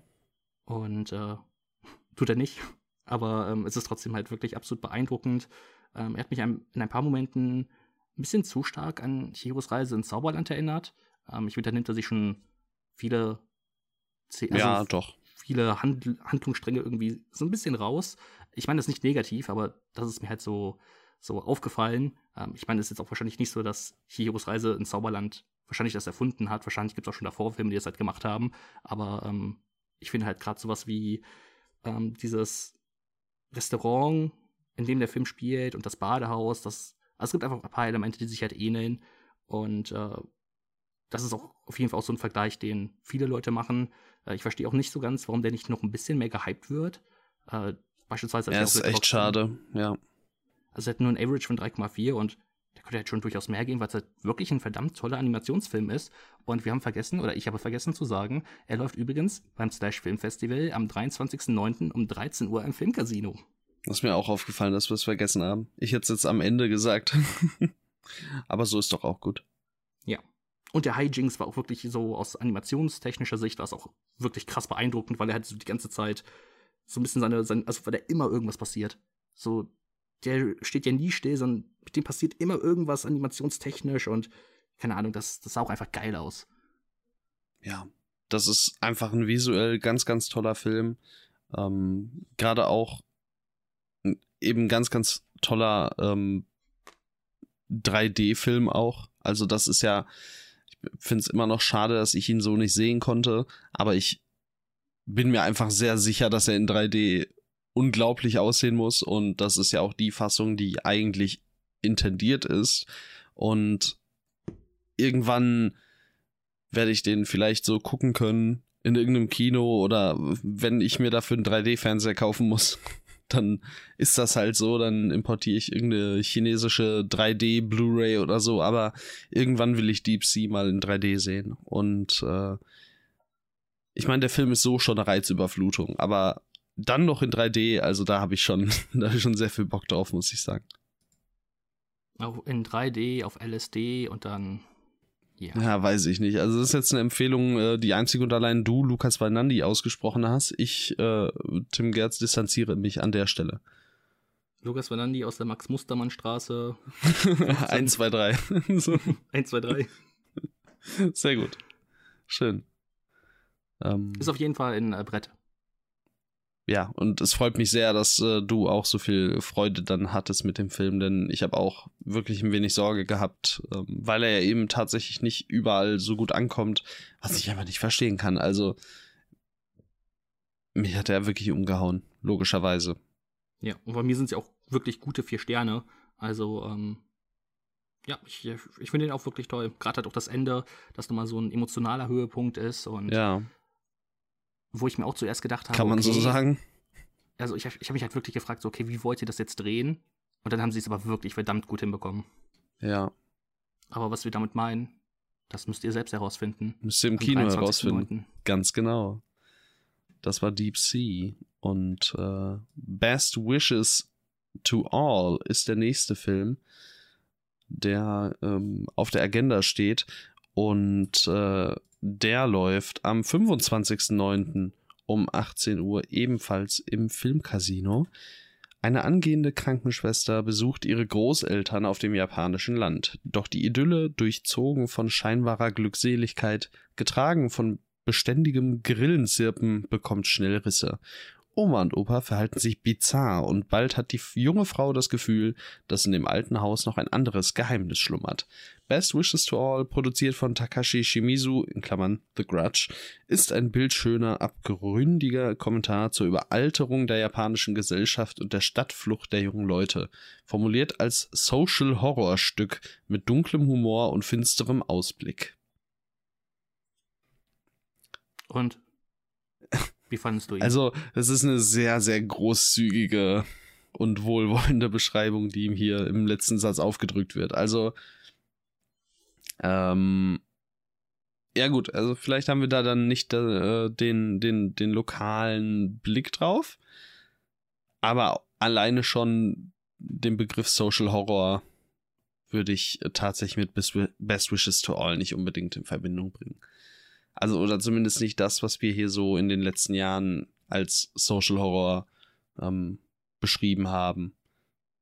Und äh, tut er nicht. Aber ähm, es ist trotzdem halt wirklich absolut beeindruckend. Ähm, er hat mich in ein paar Momenten ein bisschen zu stark an Chihiros Reise ins Zauberland erinnert. Ähm, ich finde, da nimmt er sich schon viele,
also ja, doch.
viele Hand Handlungsstränge irgendwie so ein bisschen raus. Ich meine das nicht negativ, aber das ist mir halt so, so aufgefallen. Ähm, ich meine, es ist jetzt auch wahrscheinlich nicht so, dass Chihiros Reise ins Zauberland wahrscheinlich das erfunden hat. Wahrscheinlich gibt es auch schon davor Filme, die das halt gemacht haben. Aber ähm, ich finde halt gerade sowas wie ähm, dieses Restaurant, in dem der Film spielt und das Badehaus, das, also es gibt einfach ein paar Elemente, die sich halt ähneln. Und äh, das ist auch auf jeden Fall auch so ein Vergleich, den viele Leute machen. Äh, ich verstehe auch nicht so ganz, warum der nicht noch ein bisschen mehr gehypt wird. Äh, beispielsweise.
Ja, ist echt schade, ja.
Also er hat nur ein Average von 3,4 und der könnte halt schon durchaus mehr gehen, weil es halt wirklich ein verdammt toller Animationsfilm ist. Und wir haben vergessen, oder ich habe vergessen zu sagen, er läuft übrigens beim Slash Film Festival am 23.09. um 13 Uhr im Filmcasino.
Das ist mir auch aufgefallen, dass wir es vergessen haben. Ich hätte es jetzt am Ende gesagt. Aber so ist doch auch gut.
Ja. Und der Hijinks war auch wirklich so aus animationstechnischer Sicht war es auch wirklich krass beeindruckend, weil er halt so die ganze Zeit so ein bisschen seine, seine also weil da immer irgendwas passiert. So, der steht ja nie still, sondern mit dem passiert immer irgendwas animationstechnisch und keine Ahnung, das, das sah auch einfach geil aus.
Ja, das ist einfach ein visuell ganz, ganz toller Film. Ähm, Gerade auch eben ganz, ganz toller ähm, 3D-Film auch. Also das ist ja, ich finde es immer noch schade, dass ich ihn so nicht sehen konnte, aber ich bin mir einfach sehr sicher, dass er in 3D unglaublich aussehen muss. Und das ist ja auch die Fassung, die eigentlich intendiert ist. Und irgendwann werde ich den vielleicht so gucken können in irgendeinem Kino oder wenn ich mir dafür einen 3D-Fernseher kaufen muss, dann ist das halt so, dann importiere ich irgendeine chinesische 3D Blu-ray oder so, aber irgendwann will ich Deep Sea mal in 3D sehen. Und äh, ich meine, der Film ist so schon eine Reizüberflutung, aber dann noch in 3D, also da habe ich schon, da habe ich schon sehr viel Bock drauf, muss ich sagen.
Auch in 3D auf LSD und dann
ja. ja, weiß ich nicht. Also das ist jetzt eine Empfehlung, äh, die einzig und allein du, Lukas Weinandi, ausgesprochen hast. Ich, äh, Tim Gerz, distanziere mich an der Stelle.
Lukas Weinandi aus der Max-Mustermann-Straße.
1, 2, 3.
1, 2, 3.
Sehr gut. Schön.
Ähm, ist auf jeden Fall ein äh, Brett
ja, und es freut mich sehr, dass äh, du auch so viel Freude dann hattest mit dem Film, denn ich habe auch wirklich ein wenig Sorge gehabt, ähm, weil er ja eben tatsächlich nicht überall so gut ankommt, was ich einfach nicht verstehen kann. Also, mich hat er wirklich umgehauen, logischerweise.
Ja, und bei mir sind es ja auch wirklich gute vier Sterne. Also, ähm, ja, ich, ich finde den auch wirklich toll. Gerade halt auch das Ende, das nochmal so ein emotionaler Höhepunkt ist und
ja
wo ich mir auch zuerst gedacht habe.
Kann man okay, so sagen?
Also ich, ich habe mich halt wirklich gefragt, so, okay, wie wollt ihr das jetzt drehen? Und dann haben sie es aber wirklich verdammt gut hinbekommen.
Ja.
Aber was wir damit meinen, das müsst ihr selbst herausfinden.
Müsst ihr im Kino herausfinden. Ganz genau. Das war Deep Sea. Und äh, Best Wishes to All ist der nächste Film, der ähm, auf der Agenda steht. Und äh, der läuft am 25.09. um 18 Uhr ebenfalls im Filmcasino. Eine angehende Krankenschwester besucht ihre Großeltern auf dem japanischen Land. Doch die Idylle, durchzogen von scheinbarer Glückseligkeit, getragen von beständigem Grillenzirpen, bekommt schnell Risse. Oma und Opa verhalten sich bizarr und bald hat die junge Frau das Gefühl, dass in dem alten Haus noch ein anderes Geheimnis schlummert. Best Wishes to All, produziert von Takashi Shimizu, in Klammern The Grudge, ist ein bildschöner, abgründiger Kommentar zur Überalterung der japanischen Gesellschaft und der Stadtflucht der jungen Leute, formuliert als Social Horror Stück mit dunklem Humor und finsterem Ausblick.
Und wie fandest du ihn?
Also, es ist eine sehr, sehr großzügige und wohlwollende Beschreibung, die ihm hier im letzten Satz aufgedrückt wird. Also, ähm, ja gut, also vielleicht haben wir da dann nicht äh, den, den, den lokalen Blick drauf, aber alleine schon den Begriff Social Horror würde ich tatsächlich mit Best Wishes to All nicht unbedingt in Verbindung bringen. Also, oder zumindest nicht das, was wir hier so in den letzten Jahren als Social Horror ähm, beschrieben haben.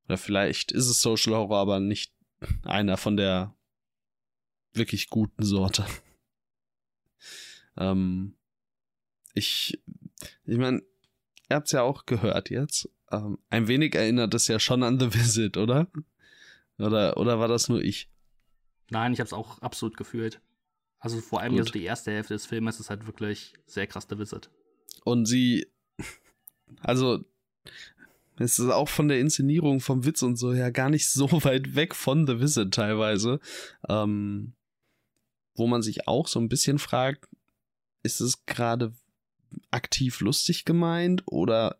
Oder vielleicht ist es Social Horror, aber nicht einer von der wirklich guten Sorte. ähm, ich, ich meine, ihr habt es ja auch gehört jetzt. Ähm, ein wenig erinnert es ja schon an The Visit, oder? Oder, oder war das nur ich?
Nein, ich habe es auch absolut gefühlt. Also vor allem also die erste Hälfte des Films ist halt wirklich sehr krass der Visit.
Und sie, also es ist auch von der Inszenierung, vom Witz und so her gar nicht so weit weg von The Visit teilweise. Ähm, wo man sich auch so ein bisschen fragt, ist es gerade aktiv lustig gemeint oder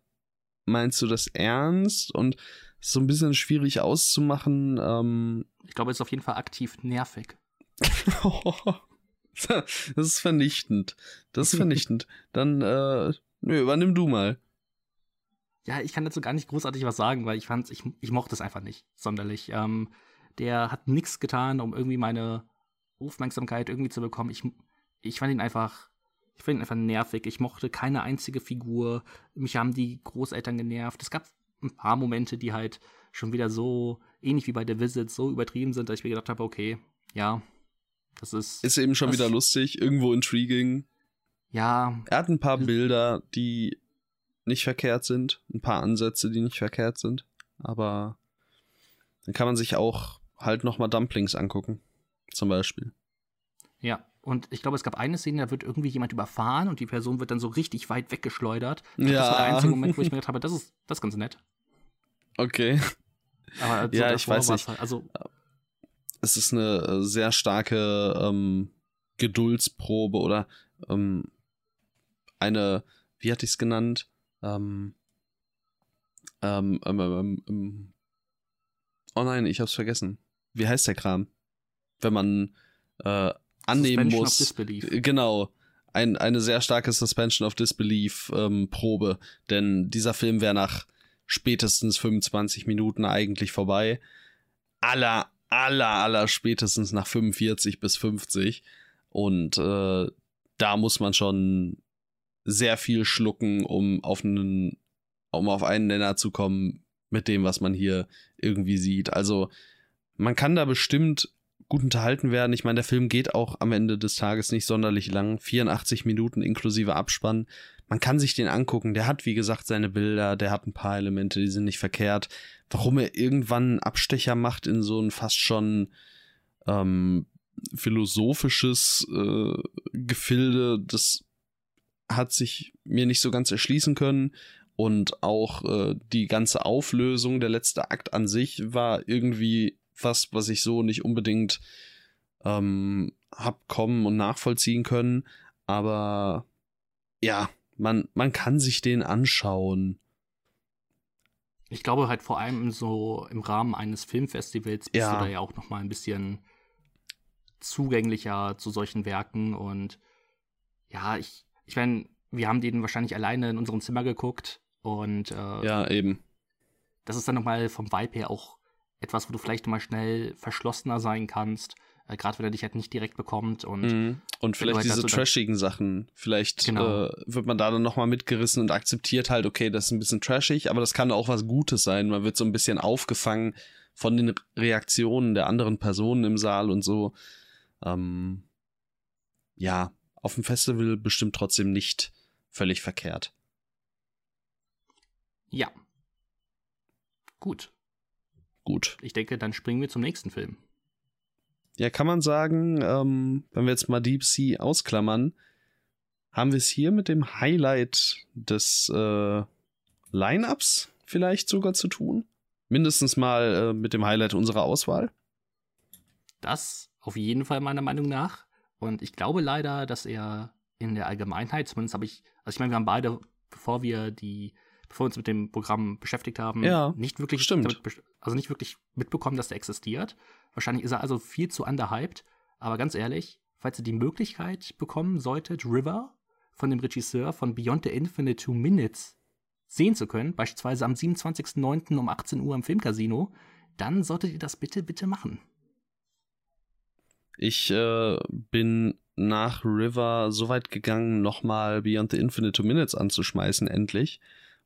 meinst du das ernst? Und so ein bisschen schwierig auszumachen. Ähm,
ich glaube, es ist auf jeden Fall aktiv nervig.
das ist vernichtend. Das ist vernichtend. Dann, äh, nö, übernimm du mal.
Ja, ich kann dazu gar nicht großartig was sagen, weil ich fand, ich, ich mochte es einfach nicht sonderlich. Ähm, der hat nichts getan, um irgendwie meine Aufmerksamkeit irgendwie zu bekommen. Ich, ich fand ihn einfach, ich fand ihn einfach nervig. Ich mochte keine einzige Figur. Mich haben die Großeltern genervt. Es gab ein paar Momente, die halt schon wieder so ähnlich wie bei The Visit so übertrieben sind, dass ich mir gedacht habe, okay, ja, das ist.
Ist eben schon wieder lustig, irgendwo intriguing.
Ja.
Er hat ein paar Bilder, die nicht verkehrt sind, ein paar Ansätze, die nicht verkehrt sind. aber dann kann man sich auch halt nochmal Dumplings angucken, zum Beispiel.
Ja, und ich glaube, es gab eine Szene, da wird irgendwie jemand überfahren und die Person wird dann so richtig weit weggeschleudert.
Ja.
Das war der einzige Moment, wo ich mir gedacht habe, das ist, das ist ganz nett.
Okay.
Aber so
Ja, ich weiß nicht.
Halt, also,
Es ist eine äh, sehr starke ähm, Geduldsprobe oder ähm, eine, wie hatte ich es genannt? Ähm, ähm, ähm, ähm, ähm, oh nein, ich hab's vergessen. Wie heißt der Kram? Wenn man äh, annehmen
Suspension of
muss.
Disbelief.
Genau. Ein, eine sehr starke Suspension of Disbelief Probe, denn dieser Film wäre nach spätestens 25 Minuten eigentlich vorbei. Aller, aller, aller spätestens nach 45 bis 50. Und äh, da muss man schon sehr viel schlucken, um auf einen, um auf einen Nenner zu kommen mit dem, was man hier irgendwie sieht. Also man kann da bestimmt gut unterhalten werden. Ich meine, der Film geht auch am Ende des Tages nicht sonderlich lang. 84 Minuten inklusive Abspann. Man kann sich den angucken. Der hat, wie gesagt, seine Bilder. Der hat ein paar Elemente, die sind nicht verkehrt. Warum er irgendwann einen Abstecher macht in so ein fast schon ähm, philosophisches äh, Gefilde, das hat sich mir nicht so ganz erschließen können. Und auch äh, die ganze Auflösung, der letzte Akt an sich war irgendwie was, was ich so nicht unbedingt ähm, hab kommen und nachvollziehen können. Aber ja, man, man kann sich den anschauen.
Ich glaube halt vor allem so im Rahmen eines Filmfestivals bist
Ja.
du da ja auch noch mal ein bisschen zugänglicher zu solchen Werken und ja, ich, ich meine, wir haben den wahrscheinlich alleine in unserem Zimmer geguckt und äh,
Ja, eben.
das ist dann noch mal vom Vibe her auch etwas, wo du vielleicht mal schnell verschlossener sein kannst, äh, gerade wenn er dich halt nicht direkt bekommt und
Mhm. Und vielleicht
halt
diese trashigen Sachen. Vielleicht
Genau.
äh, wird man da dann nochmal mitgerissen und akzeptiert halt, okay, das ist ein bisschen trashig, aber das kann auch was Gutes sein. Man wird so ein bisschen aufgefangen von den Reaktionen der anderen Personen im Saal und so. Ähm, ja, auf dem Festival bestimmt trotzdem nicht völlig verkehrt.
ja. Gut,
Gut.
ich denke, dann springen wir zum nächsten Film.
Ja, kann man sagen, ähm, wenn wir jetzt mal Deep Sea ausklammern, haben wir es hier mit dem Highlight des äh, Line-Ups vielleicht sogar zu tun. Mindestens mal äh, mit dem Highlight unserer Auswahl.
Das auf jeden Fall meiner Meinung nach. Und ich glaube leider, dass er in der Allgemeinheit, zumindest habe ich, also ich meine, wir haben beide, bevor wir die, bevor wir uns mit dem Programm beschäftigt haben,
Ja,
nicht wirklich
stimmt.
damit also nicht wirklich mitbekommen, dass der existiert. Wahrscheinlich ist er also viel zu underhyped. Aber ganz ehrlich, falls ihr die Möglichkeit bekommen solltet, River von dem Regisseur von Beyond the Infinite Two Minutes sehen zu können, beispielsweise am 27.09. um 18 Uhr im Filmcasino, dann solltet ihr das bitte, bitte machen.
Ich äh, bin nach River so weit gegangen, nochmal Beyond the Infinite Two Minutes anzuschmeißen, endlich.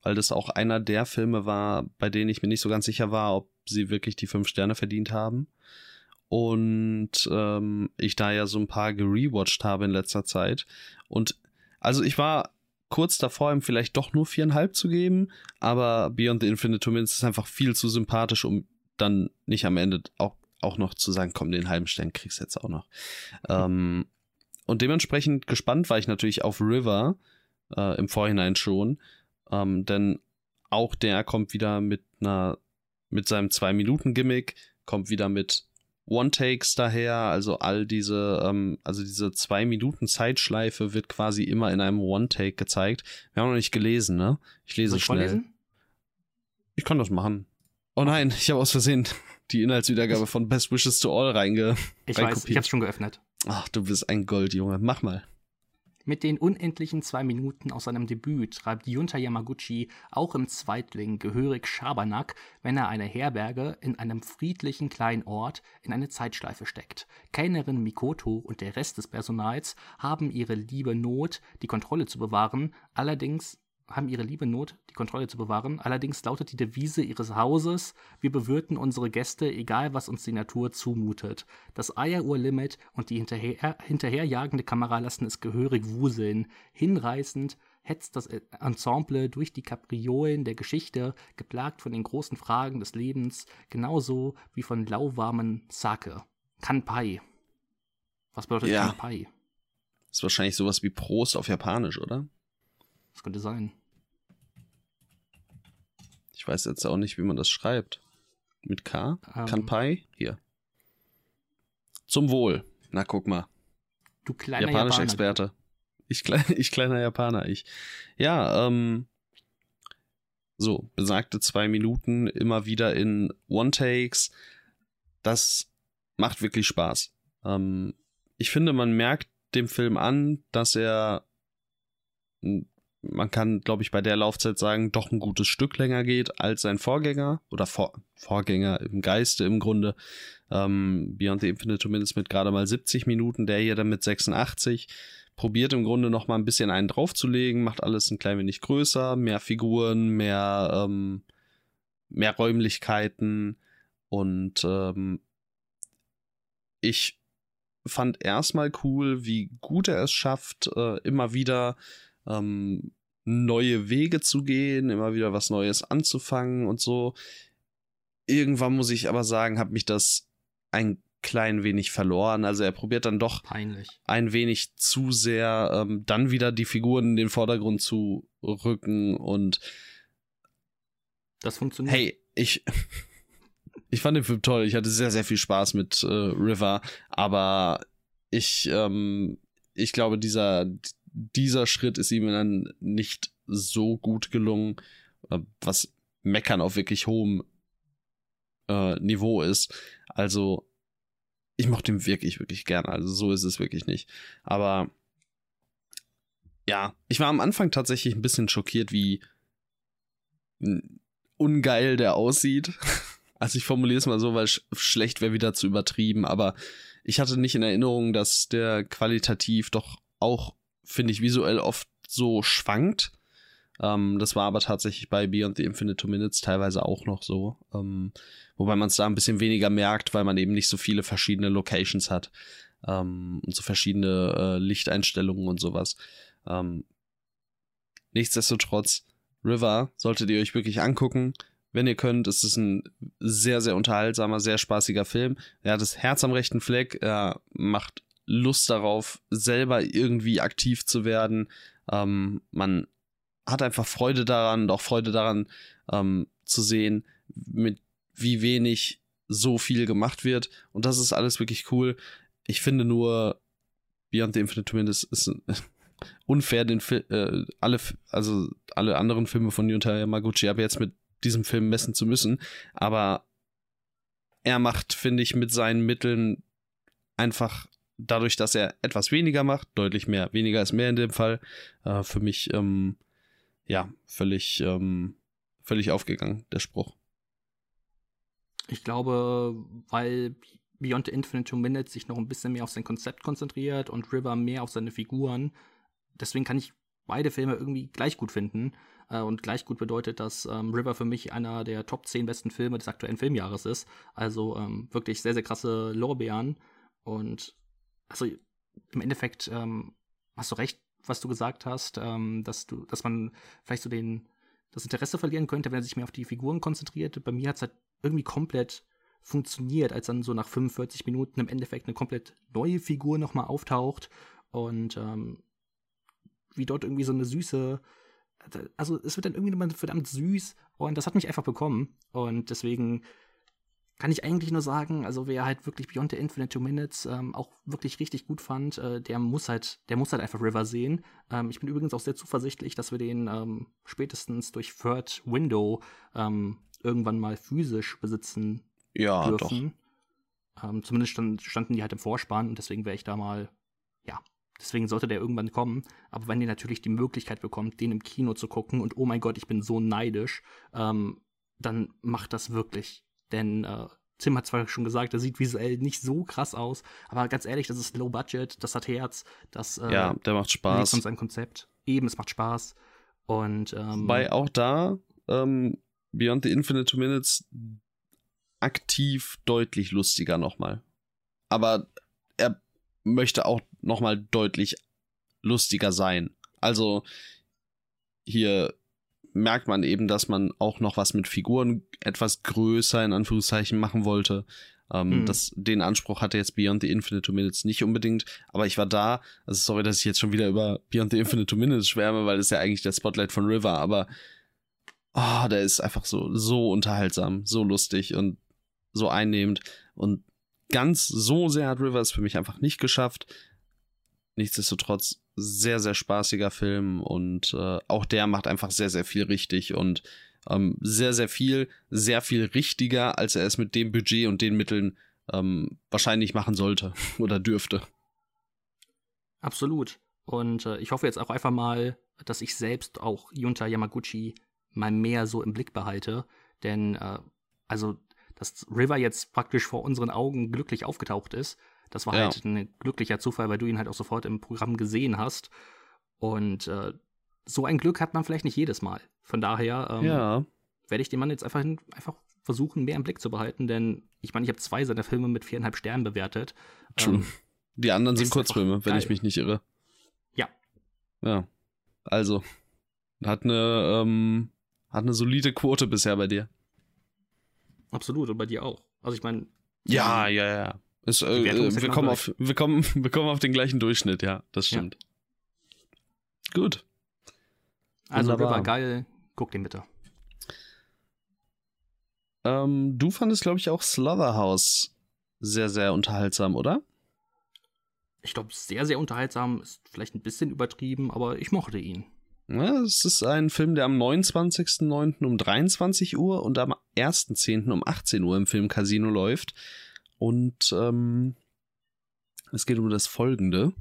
Weil das auch einer der Filme war, bei denen ich mir nicht so ganz sicher war, ob sie wirklich die fünf Sterne verdient haben. Und ähm, ich da ja so ein paar gerewatcht habe in letzter Zeit. Und also ich war kurz davor, ihm vielleicht doch nur viereinhalb zu geben, aber Beyond the Infinite Minutes ist einfach viel zu sympathisch, um dann nicht am Ende auch, auch noch zu sagen, komm, den halben Stern kriegst du jetzt auch noch. Ähm, und dementsprechend gespannt war ich natürlich auf River äh, im Vorhinein schon, ähm, denn auch der kommt wieder mit einer, mit seinem Zwei-Minuten-Gimmick, kommt wieder mit One-Takes daher, also all diese, ähm, also diese zwei Minuten Zeitschleife wird quasi immer in einem One-Take gezeigt. Wir haben noch nicht gelesen, ne? Ich lese
ich
schnell.
vorlesen?
Ich kann das machen. Oh nein, ich habe aus Versehen die Inhaltswiedergabe von Best Wishes to All reinge.
Ich
Rein
weiß, ich hab's schon geöffnet.
Ach, du bist ein Goldjunge. Mach mal.
Mit den unendlichen zwei Minuten aus seinem Debüt treibt Junta Yamaguchi auch im Zweitling gehörig Schabernack, wenn er eine Herberge in einem friedlichen kleinen Ort in eine Zeitschleife steckt. Kellnerin Mikoto und der Rest des Personals haben ihre liebe Not, die Kontrolle zu bewahren, allerdings haben ihre liebe Not, die Kontrolle zu bewahren. Allerdings lautet die Devise ihres Hauses, wir bewirten unsere Gäste, egal was uns die Natur zumutet. Das Eieruhr-Limit und die hinterher, hinterherjagende Kamera lassen es gehörig wuseln. Hinreißend hetzt das Ensemble durch die Kapriolen der Geschichte, geplagt von den großen Fragen des Lebens, genauso wie von lauwarmen Sake. Kanpai. Was bedeutet
Ja.
Kanpai?
Das ist wahrscheinlich sowas wie Prost auf Japanisch, oder?
Das könnte sein.
Ich weiß jetzt auch nicht, wie man das schreibt. Mit K?
Ähm.
Kanpai? Hier. Zum Wohl. Na, guck mal.
Du kleiner
Japanisch
Japaner.
Experte. Ich, klein, ich kleiner Japaner, ich. Ja, ähm. So, besagte zwei Minuten immer wieder in One-Takes. Das macht wirklich Spaß. Ähm, ich finde, man merkt dem Film an, dass er, man kann, glaube ich, bei der Laufzeit sagen, doch ein gutes Stück länger geht als sein Vorgänger oder Vor Vorgänger im Geiste im Grunde. Ähm, Beyond the Infinite Minutes mit gerade mal 70 Minuten, der hier dann mit 86 probiert im Grunde noch mal ein bisschen einen draufzulegen, macht alles ein klein wenig größer, mehr Figuren, mehr, ähm, mehr Räumlichkeiten und ähm, ich fand erstmal cool, wie gut er es schafft, äh, immer wieder ähm, neue Wege zu gehen, immer wieder was Neues anzufangen und so. Irgendwann muss ich aber sagen, hat mich das ein klein wenig verloren. Also er probiert dann doch
Peinlich.
ein wenig zu sehr ähm, dann wieder die Figuren in den Vordergrund zu rücken und
Das funktioniert.
hey, ich ich fand den Film toll. Ich hatte sehr sehr viel Spaß mit äh, River, aber ich ähm, ich glaube dieser dieser Schritt ist ihm dann nicht so gut gelungen, äh, was Meckern auf wirklich hohem äh, Niveau ist. Also ich mochte ihn wirklich, wirklich gerne. Also so ist es wirklich nicht. Aber ja, ich war am Anfang tatsächlich ein bisschen schockiert, wie ungeil der aussieht. Also ich formuliere es mal so, weil sch schlecht wäre wieder zu übertrieben, aber ich hatte nicht in Erinnerung, dass der qualitativ doch auch, finde ich, visuell oft so schwankt. Ähm, das war aber tatsächlich bei Beyond the Infinite Two Minutes teilweise auch noch so. Ähm, wobei man es da ein bisschen weniger merkt, weil man eben nicht so viele verschiedene Locations hat ähm, und so verschiedene äh, Lichteinstellungen und sowas. Ähm, nichtsdestotrotz, River solltet ihr euch wirklich angucken. Wenn ihr könnt, ist es ein sehr, sehr unterhaltsamer, sehr spaßiger Film. Er hat das Herz am rechten Fleck, er macht Lust darauf, selber irgendwie aktiv zu werden. Ähm, man hat einfach Freude daran und auch Freude daran ähm, zu sehen, mit wie wenig so viel gemacht wird. Und das ist alles wirklich cool. Ich finde nur, Beyond the Infinite Twin ist, ist unfair, den Fil äh, alle, also alle anderen Filme von Yuta Yamaguchi aber jetzt mit diesem Film messen zu müssen. Aber er macht, finde ich, mit seinen Mitteln einfach dadurch, dass er etwas weniger macht, deutlich mehr. Weniger ist mehr in dem Fall. Äh, für mich, ähm, ja, völlig, ähm, völlig aufgegangen, der Spruch.
Ich glaube, weil Beyond the Infinite Two Minutes sich noch ein bisschen mehr auf sein Konzept konzentriert und River mehr auf seine Figuren. Deswegen kann ich beide Filme irgendwie gleich gut finden. Äh, und gleich gut bedeutet, dass ähm, River für mich einer der Top 10 besten Filme des aktuellen Filmjahres ist. Also ähm, wirklich sehr, sehr krasse Lorbeeren. Und also im Endeffekt ähm, hast du recht, was du gesagt hast, ähm, dass du, dass man vielleicht so den das Interesse verlieren könnte, wenn er sich mehr auf die Figuren konzentriert. Bei mir hat es halt irgendwie komplett funktioniert, als dann so nach 45 Minuten im Endeffekt eine komplett neue Figur nochmal auftaucht und ähm, wie dort irgendwie so eine süße, also es wird dann irgendwie nochmal verdammt süß und das hat mich einfach bekommen und deswegen kann ich eigentlich nur sagen, also wer halt wirklich Beyond the Infinite Two Minutes ähm, auch wirklich richtig gut fand, äh, der muss halt, der muss halt einfach River sehen. Ähm, ich bin übrigens auch sehr zuversichtlich, dass wir den ähm, spätestens durch Third Window ähm, irgendwann mal physisch besitzen
Ja, doch.
dürfen. Ähm, zumindest stand, standen die halt im Vorspann und deswegen wäre ich da mal, ja, deswegen sollte der irgendwann kommen. Aber wenn ihr natürlich die Möglichkeit bekommt, den im Kino zu gucken und oh mein Gott, ich bin so neidisch, ähm, dann macht das wirklich. Denn äh, Tim hat zwar schon gesagt, er sieht visuell nicht so krass aus, aber ganz ehrlich, das ist Low Budget, das hat Herz, das äh,
Ja, der macht
liegt
Spaß.
uns ein Konzept. Eben, es macht Spaß. Und ähm,
Wobei auch da ähm, Beyond the Infinite Two Minutes aktiv deutlich lustiger nochmal. Aber er möchte auch nochmal deutlich lustiger sein. Also hier merkt man eben, dass man auch noch was mit Figuren etwas größer in Anführungszeichen machen wollte. Ähm, mhm. das, den Anspruch hatte jetzt Beyond the Infinite Two Minutes nicht unbedingt, aber ich war da, also sorry, dass ich jetzt schon wieder über Beyond the Infinite Two Minutes schwärme, weil es ja eigentlich der Spotlight von River, aber oh, der ist einfach so, so unterhaltsam, so lustig und so einnehmend und ganz so sehr hat River es für mich einfach nicht geschafft. Nichtsdestotrotz sehr, sehr spaßiger Film und äh, auch der macht einfach sehr, sehr viel richtig und ähm, sehr, sehr viel, sehr viel richtiger, als er es mit dem Budget und den Mitteln ähm, wahrscheinlich machen sollte oder dürfte.
Absolut. Und äh, ich hoffe jetzt auch einfach mal, dass ich selbst auch Junta Yamaguchi mal mehr so im Blick behalte. Denn, äh, also, dass River jetzt praktisch vor unseren Augen glücklich aufgetaucht ist, das war ja. halt ein glücklicher Zufall, weil du ihn halt auch sofort im Programm gesehen hast. Und äh, so ein Glück hat man vielleicht nicht jedes Mal. Von daher ähm, ja. werde ich den Mann jetzt einfach, einfach versuchen, mehr im Blick zu behalten, denn ich meine, ich habe zwei seiner Filme mit viereinhalb Sternen bewertet.
True. Ähm, Die anderen sind Kurzfilme, wenn ich mich nicht irre.
Ja.
Ja. Also, hat eine, ähm, hat eine solide Quote bisher bei dir.
Absolut, und bei dir auch. Also ich meine.
Ja, ja, ja. Es, äh, wir, kommen auf, wir, kommen, wir kommen auf den gleichen Durchschnitt, ja, das stimmt. Ja. Gut.
Also Wunderbar. River geil, guck den bitte.
Ähm, du fandest, glaube ich, auch Slaughterhouse sehr, sehr unterhaltsam, oder?
Ich glaube, sehr, sehr unterhaltsam ist vielleicht ein bisschen übertrieben, aber ich mochte ihn.
Ja, es ist ein Film, der am 29.09. um 23 Uhr und am 1.10. um 18 Uhr im Filmcasino läuft. Und ähm, es geht um das Folgende.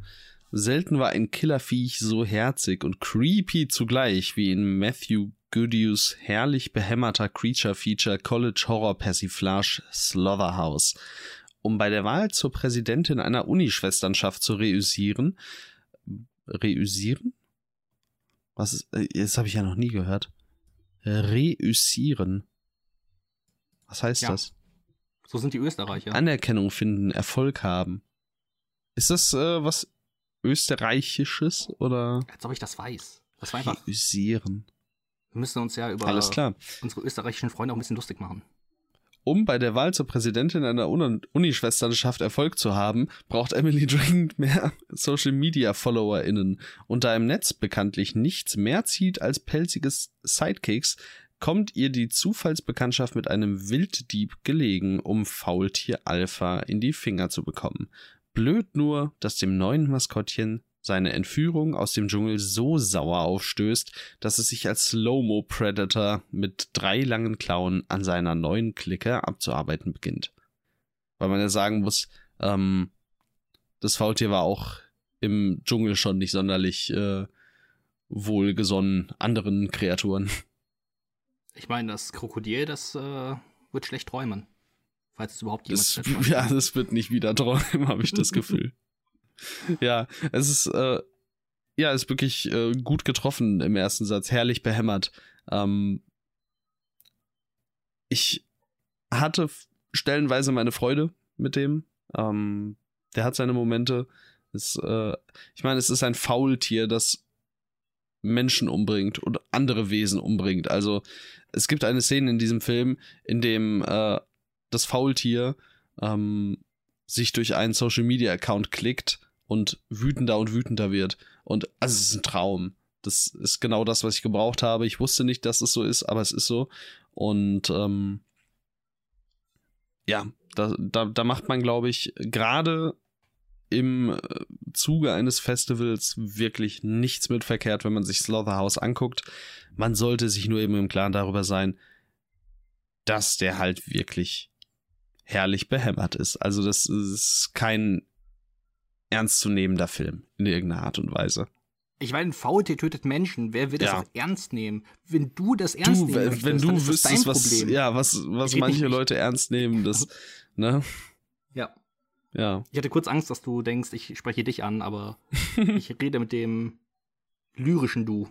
Selten war ein Killerviech so herzig und creepy zugleich wie in Matthew Goodews herrlich behämmerter Creature-Feature College Horror Persiflage Slaughterhouse. Um bei der Wahl zur Präsidentin einer Unischwesternschaft zu reüssieren. Reüssieren? Was ist, äh, das habe ich ja noch nie gehört. Reüssieren. Was heißt ja. das?
So sind die Österreicher.
Anerkennung finden, Erfolg haben. Ist das äh, was Österreichisches oder?
Als ob ich das weiß. Das war einfach. Wir müssen uns ja über
Alles klar.
unsere österreichischen Freunde auch ein bisschen lustig machen.
Um bei der Wahl zur Präsidentin einer Unischwesternschaft Erfolg zu haben, braucht Emily dringend mehr Social Media FollowerInnen. Und da im Netz bekanntlich nichts mehr zieht als pelziges Sidekicks, kommt ihr die Zufallsbekanntschaft mit einem Wilddieb gelegen, um Faultier Alpha in die Finger zu bekommen. Blöd nur, dass dem neuen Maskottchen seine Entführung aus dem Dschungel so sauer aufstößt, dass es sich als Slow-Mo Predator mit drei langen Klauen an seiner neuen Clique abzuarbeiten beginnt. Weil man ja sagen muss, ähm, das Faultier war auch im Dschungel schon nicht sonderlich äh, wohlgesonnen anderen Kreaturen.
Ich meine, das Krokodil, das äh, wird schlecht träumen. Falls es überhaupt
jemand das, Ja, das wird nicht wieder träumen, habe ich das Gefühl. ja, es ist, äh, ja, ist wirklich äh, gut getroffen im ersten Satz, herrlich behämmert. Ähm, ich hatte stellenweise meine Freude mit dem. Ähm, der hat seine Momente. Es, äh, ich meine, es ist ein Faultier, das Menschen umbringt und andere Wesen umbringt. Also es gibt eine Szene in diesem Film, in dem äh, das Faultier ähm, sich durch einen Social Media Account klickt und wütender und wütender wird. Und also es ist ein Traum. Das ist genau das, was ich gebraucht habe. Ich wusste nicht, dass es so ist, aber es ist so. Und ähm, ja, da, da, da macht man, glaube ich, gerade im äh, Zuge eines Festivals wirklich nichts mit verkehrt, wenn man sich Slaughterhouse anguckt. Man sollte sich nur eben im Klaren darüber sein, dass der halt wirklich herrlich behämmert ist. Also das ist kein ernstzunehmender Film in irgendeiner Art und Weise.
Ich meine, VT tötet Menschen. Wer wird das auch ernst nehmen? Wenn du das ernst
du,
nehmen möchtest,
wenn du wüsstest, was, ja, was, was manche Leute ernst nehmen, das, ne?
Ja.
Ja.
Ich hatte kurz Angst, dass du denkst, ich spreche dich an, aber ich rede mit dem lyrischen Du.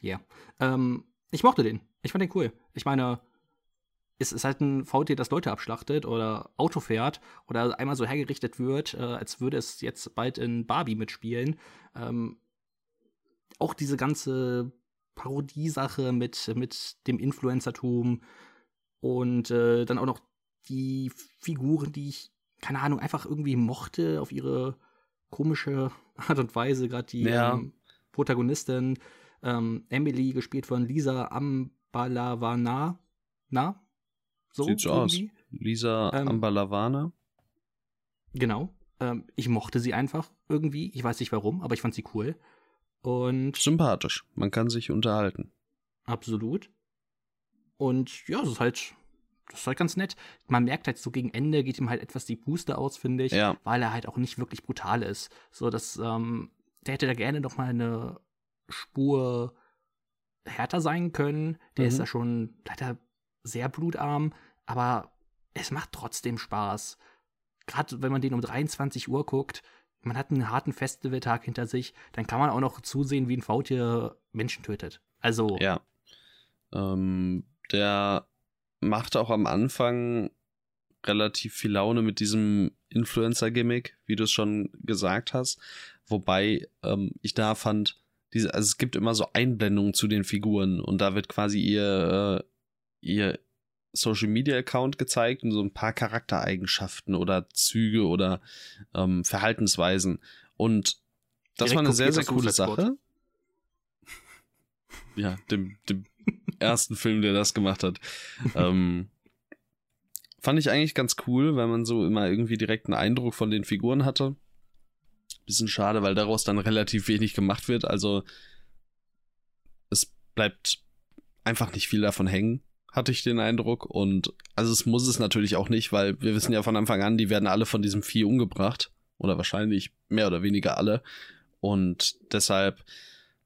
Ja. Yeah. Ähm, ich mochte den. Ich fand den cool. Ich meine, es ist halt ein VT, das Leute abschlachtet oder Auto fährt oder einmal so hergerichtet wird, äh, als würde es jetzt bald in Barbie mitspielen. Ähm, auch diese ganze Parodiesache mit, mit dem Influencertum und äh, dann auch noch die Figuren, die ich, keine Ahnung, einfach irgendwie mochte auf ihre komische Art und Weise, gerade die
Ja.
ähm, Protagonistin ähm, Emily, gespielt von Lisa Ambalavana. Na? So
Sieht so aus. Lisa
Ähm,
Ambalavana.
Genau. Ähm, ich mochte sie einfach irgendwie. Ich weiß nicht warum, aber ich fand sie cool. Und
Sympathisch. Man kann sich unterhalten.
absolut. Und ja, es ist halt, das ist halt ganz nett. Man merkt halt so gegen Ende geht ihm halt etwas die Puste aus, finde ich,
Ja.
weil er halt auch nicht wirklich brutal ist. So, dass, ähm, der hätte da gerne noch mal eine Spur härter sein können. Der
Mhm.
ist da schon leider sehr blutarm, aber es macht trotzdem Spaß. Gerade wenn man den um 23 Uhr guckt, man hat einen harten Festivaltag hinter sich, dann kann man auch noch zusehen, wie ein Faultier Menschen tötet. Also,
Ja. Ähm, der macht auch am Anfang relativ viel Laune mit diesem Influencer-Gimmick, wie du es schon gesagt hast. Wobei ähm, ich da fand, diese, also es gibt immer so Einblendungen zu den Figuren und da wird quasi ihr, äh, ihr Social Media Account gezeigt und so ein paar Charaktereigenschaften oder Züge oder ähm, Verhaltensweisen. Und das
Direkt
war eine sehr, sehr coole. Sache. Ja, dem, dem ersten Film, der das gemacht hat. ähm, fand ich eigentlich ganz cool, weil man so immer irgendwie direkt einen Eindruck von den Figuren hatte. Bisschen schade, weil daraus dann relativ wenig gemacht wird. Also es bleibt einfach nicht viel davon hängen, hatte ich den Eindruck. Und also es muss es natürlich auch nicht, weil wir wissen ja von Anfang an, die werden alle von diesem Vieh umgebracht. Oder wahrscheinlich mehr oder weniger alle. Und deshalb,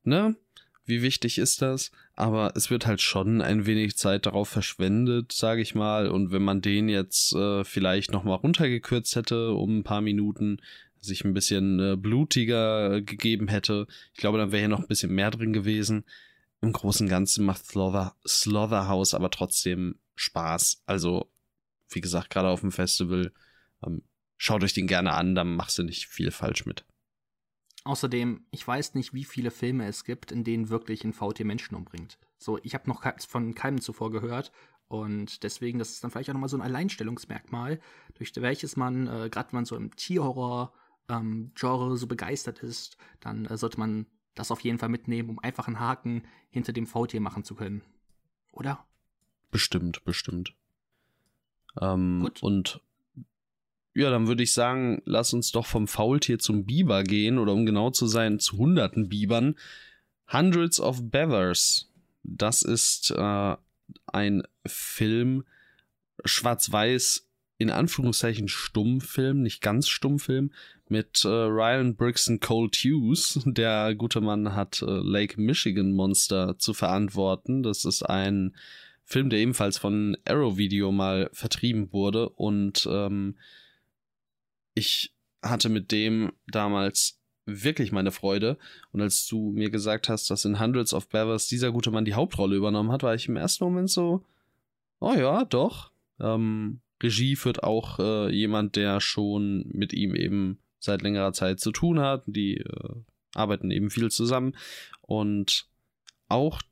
ne, wie wichtig ist das? Aber es wird halt schon ein wenig Zeit darauf verschwendet, sage ich mal. Und wenn man den jetzt äh, vielleicht noch mal runtergekürzt hätte um ein paar Minuten, sich ein bisschen äh, blutiger gegeben hätte, ich glaube, dann wäre hier noch ein bisschen mehr drin gewesen. Im Großen und Ganzen macht Slaughter, Slaughterhouse aber trotzdem Spaß. Also, wie gesagt, gerade auf dem Festival, ähm, schaut euch den gerne an, dann machst du nicht viel falsch mit.
Außerdem, ich weiß nicht, wie viele Filme es gibt, in denen wirklich ein VT Menschen umbringt. So, ich habe noch von keinem zuvor gehört. Und deswegen, das ist dann vielleicht auch nochmal so ein Alleinstellungsmerkmal, durch welches man, äh, gerade wenn man so im Tierhorror-Genre so begeistert ist, dann äh, sollte man das auf jeden Fall mitnehmen, um einfach einen Haken hinter dem VT machen zu können. Oder?
Bestimmt, bestimmt. Ähm,
Gut.
Und ja, dann würde ich sagen, lass uns doch vom Faultier zum Biber gehen oder um genau zu sein, zu hunderten Bibern. Hundreds of Beavers. Das ist äh, ein Film, schwarz-weiß, in Anführungszeichen Stummfilm, nicht ganz Stummfilm, mit äh, Ryan Briggs und Cole Hughes. Der gute Mann hat äh, Lake Michigan Monster zu verantworten. Das ist ein Film, der ebenfalls von Arrow Video mal vertrieben wurde und ähm, ich hatte mit dem damals wirklich meine Freude. Und als du mir gesagt hast, dass in Hundreds of Beavers dieser gute Mann die Hauptrolle übernommen hat, war ich im ersten Moment so, oh ja, doch. Ähm, Regie führt auch äh, jemand, der schon mit ihm eben seit längerer Zeit zu tun hat. Die äh, arbeiten eben viel zusammen. Und auch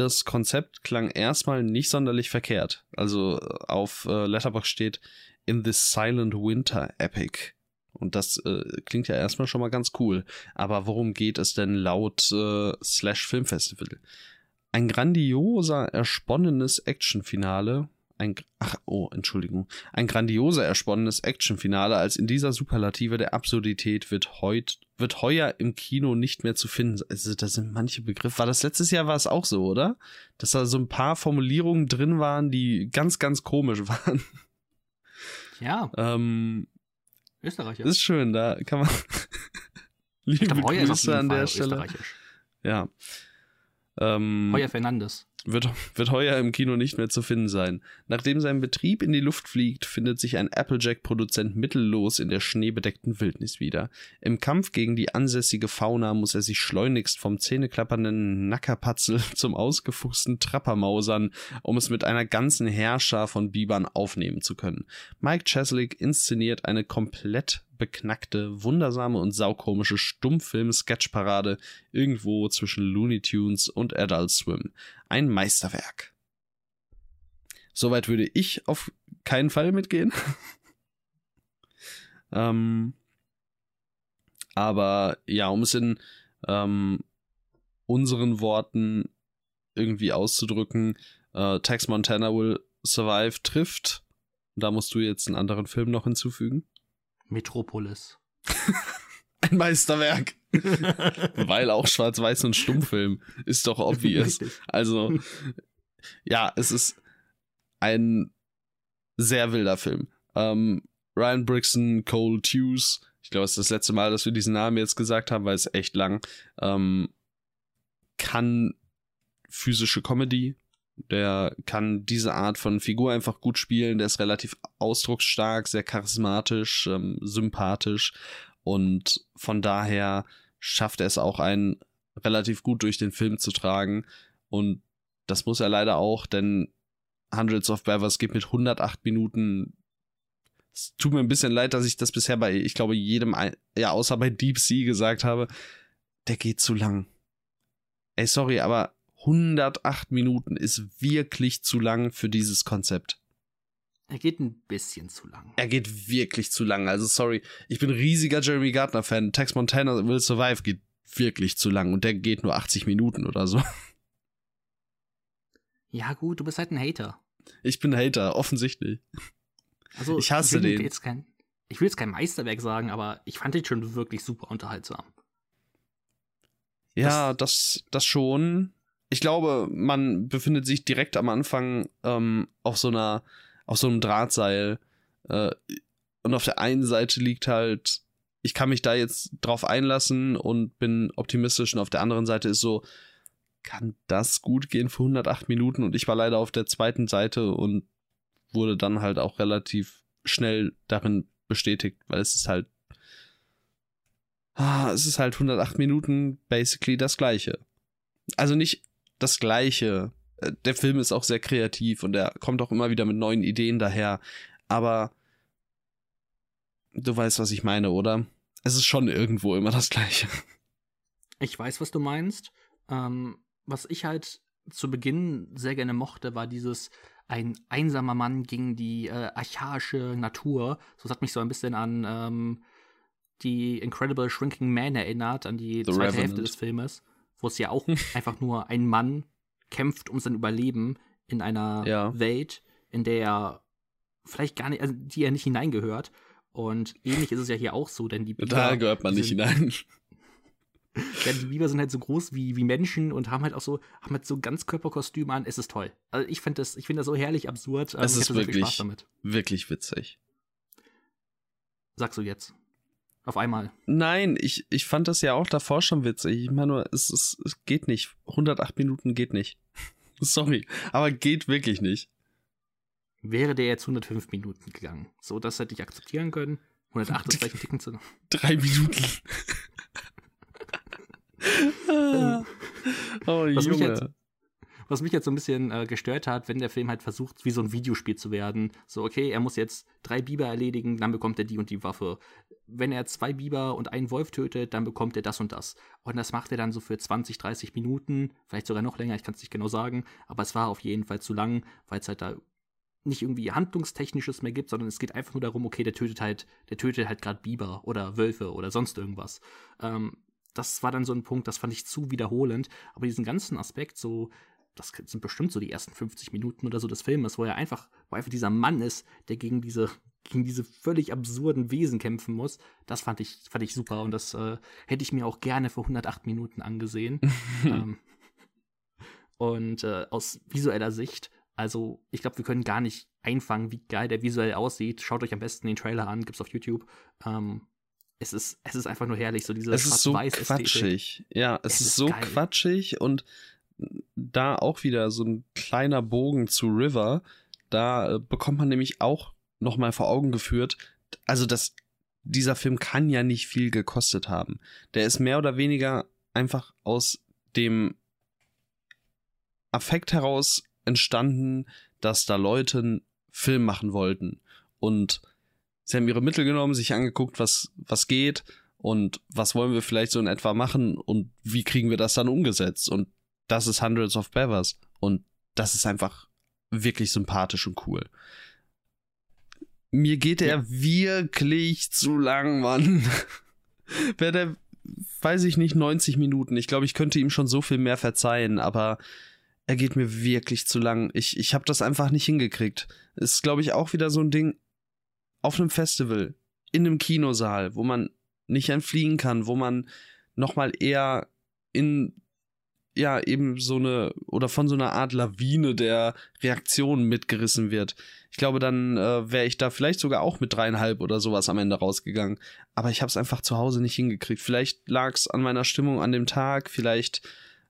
das Konzept klang erstmal nicht sonderlich verkehrt. Also äh, auf äh, Letterboxd steht In this Silent Winter Epic. Und das äh, klingt ja erstmal schon mal ganz cool. Aber worum geht es denn laut äh, Slash Filmfestival? Ein grandioser, ersponnenes Actionfinale. Ein, ach, oh, Entschuldigung. Ein grandioser, ersponnenes Actionfinale, als in dieser Superlative der Absurdität wird heut, wird heuer im Kino nicht mehr zu finden. Also, da sind manche Begriffe. War das letztes Jahr war es auch so, oder? Dass da so ein paar Formulierungen drin waren, die ganz, ganz komisch waren.
Ja,
Ähm,
Österreicher.
ist schön, da kann man. Liebe Grüße an der Stelle. Ja. Ähm,
Heuer Fernandes.
Wird, wird heuer im Kino nicht mehr zu finden sein. Nachdem sein Betrieb in die Luft fliegt, findet sich ein Applejack-Produzent mittellos in der schneebedeckten Wildnis wieder. Im Kampf gegen die ansässige Fauna muss er sich schleunigst vom zähneklappernden Nackerpatzel zum ausgefuchsten Trapper mausern, um es mit einer ganzen Herrscher von Bibern aufnehmen zu können. Mike Cheslick inszeniert eine komplett beknackte, wundersame und saukomische Stummfilm-Sketchparade irgendwo zwischen Looney Tunes und Adult Swim. Ein Meisterwerk. Soweit würde ich auf keinen Fall mitgehen. ähm, aber ja, um es in ähm, unseren Worten irgendwie auszudrücken, äh, Tex Montana Will Survive trifft. Da musst du jetzt einen anderen Film noch hinzufügen.
Metropolis.
Ein Meisterwerk. Weil auch Schwarz-Weiß und Stummfilm ist doch obvious. Also, ja, es ist ein sehr wilder Film. Ähm, Ryan Brixton, Cole Hughes, ich glaube, es ist das letzte Mal, dass wir diesen Namen jetzt gesagt haben, weil es echt lang, ähm, kann physische Comedy, der kann diese Art von Figur einfach gut spielen. Der ist relativ ausdrucksstark, sehr charismatisch, ähm, sympathisch und von daher schafft er es auch einen relativ gut durch den Film zu tragen und das muss er leider auch, denn Hundreds of Bevers geht mit 108 Minuten. Es tut mir ein bisschen leid, dass ich das bisher bei, ich glaube, jedem, ja, außer bei Deep Sea gesagt habe. Der geht zu lang. Ey, sorry, aber 108 Minuten ist wirklich zu lang für dieses Konzept.
Er geht ein bisschen zu lang.
Er geht wirklich zu lang. Also sorry, ich bin riesiger Jeremy Gardner Fan. Tex Montana Will Survive geht wirklich zu lang und der geht nur 80 Minuten oder so.
Ja gut, du bist halt ein Hater.
Ich bin Hater, offensichtlich. Also ich hasse
ich
den.
Jetzt kein, ich will jetzt kein Meisterwerk sagen, aber ich fand den schon wirklich super unterhaltsam.
Ja, das, das schon ich glaube, man befindet sich direkt am Anfang ähm, auf so einer, auf so einem Drahtseil. Äh, und auf der einen Seite liegt halt, ich kann mich da jetzt drauf einlassen und bin optimistisch. Und auf der anderen Seite ist so, kann das gut gehen für 108 Minuten? Und ich war leider auf der zweiten Seite und wurde dann halt auch relativ schnell darin bestätigt, weil es ist halt, ah, es ist halt 108 Minuten basically das gleiche. Also nicht das Gleiche. Äh, der Film ist auch sehr kreativ und er kommt auch immer wieder mit neuen Ideen daher. Aber du weißt, was ich meine, oder? Es ist schon irgendwo immer das Gleiche.
Ich weiß, was du meinst. Ähm, was ich halt zu Beginn sehr gerne mochte, war dieses ein einsamer Mann gegen die äh, archaische Natur. So das hat mich so ein bisschen an ähm, die Incredible Shrinking Man erinnert, an die The zweite Revenant. Hälfte des Filmes wo es ja auch einfach nur ein Mann kämpft um sein Überleben in einer ja. Welt, in der er vielleicht gar nicht, also die er nicht hineingehört. Und ähnlich ist es ja hier auch so, denn die
Biber. Da gehört man nicht hinein.
Ja, die Biber sind halt so groß wie, wie Menschen und haben halt auch so, haben halt so Ganzkörperkostüme an. Es ist toll. Also ich finde das, ich finde das so herrlich absurd.
Also es ist wirklich, wirklich witzig.
Sagst du jetzt? Auf einmal.
Nein, ich, ich fand das ja auch davor schon witzig. Ich meine nur, es, es, es geht nicht. 108 Minuten geht nicht. Sorry, aber geht wirklich nicht.
Wäre der jetzt 105 Minuten gegangen, so das hätte ich akzeptieren können. 108 ist vielleicht ein Ticken zu.
Drei Minuten.
oh, was Junge. Mich jetzt, was mich jetzt so ein bisschen äh, gestört hat, wenn der Film halt versucht, wie so ein Videospiel zu werden. So, okay, er muss jetzt drei Biber erledigen, dann bekommt er die und die Waffe. Wenn er zwei Biber und einen Wolf tötet, dann bekommt er das und das. Und das macht er dann so für 20, 30 Minuten, vielleicht sogar noch länger, ich kann es nicht genau sagen, aber es war auf jeden Fall zu lang, weil es halt da nicht irgendwie handlungstechnisches mehr gibt, sondern es geht einfach nur darum, okay, der tötet halt, der tötet halt gerade Biber oder Wölfe oder sonst irgendwas. Ähm, das war dann so ein Punkt, das fand ich zu wiederholend. Aber diesen ganzen Aspekt, so das sind bestimmt so die ersten 50 Minuten oder so des Filmes, wo er einfach, wo einfach dieser Mann ist, der gegen diese, gegen diese völlig absurden Wesen kämpfen muss. Das fand ich, fand ich super und das äh, hätte ich mir auch gerne für 108 Minuten angesehen. ähm, und äh, aus visueller Sicht, also ich glaube, wir können gar nicht einfangen, wie geil der visuell aussieht. Schaut euch am besten den Trailer an, gibt's auf YouTube. Ähm, es ist, es ist einfach nur herrlich, so diese
Es ist so quatschig. Ja, es, es ist, ist, so geil. quatschig und da auch wieder so ein kleiner Bogen zu River. Da äh, bekommt man nämlich auch nochmal vor Augen geführt, also das, dieser Film kann ja nicht viel gekostet haben. Der ist mehr oder weniger einfach aus dem Affekt heraus entstanden, dass da Leute einen Film machen wollten. Und sie haben ihre Mittel genommen, sich angeguckt, was, was geht und was wollen wir vielleicht so in etwa machen und wie kriegen wir das dann umgesetzt. Und das ist Hundreds of Beavers. Und das ist einfach wirklich sympathisch und cool. Mir geht er ja. wirklich zu lang, Mann. Wäre der, weiß ich nicht, 90 Minuten. Ich glaube, ich könnte ihm schon so viel mehr verzeihen, aber er geht mir wirklich zu lang. Ich, ich habe das einfach nicht hingekriegt. Ist, glaube ich, auch wieder so ein Ding auf einem Festival, in einem Kinosaal, wo man nicht entfliehen kann, wo man nochmal eher in ja eben so eine oder von so einer Art Lawine der Reaktionen mitgerissen wird. Ich glaube, dann äh, wäre ich da vielleicht sogar auch mit dreieinhalb oder sowas am Ende rausgegangen. Aber ich habe es einfach zu Hause nicht hingekriegt. Vielleicht lag es an meiner Stimmung an dem Tag, vielleicht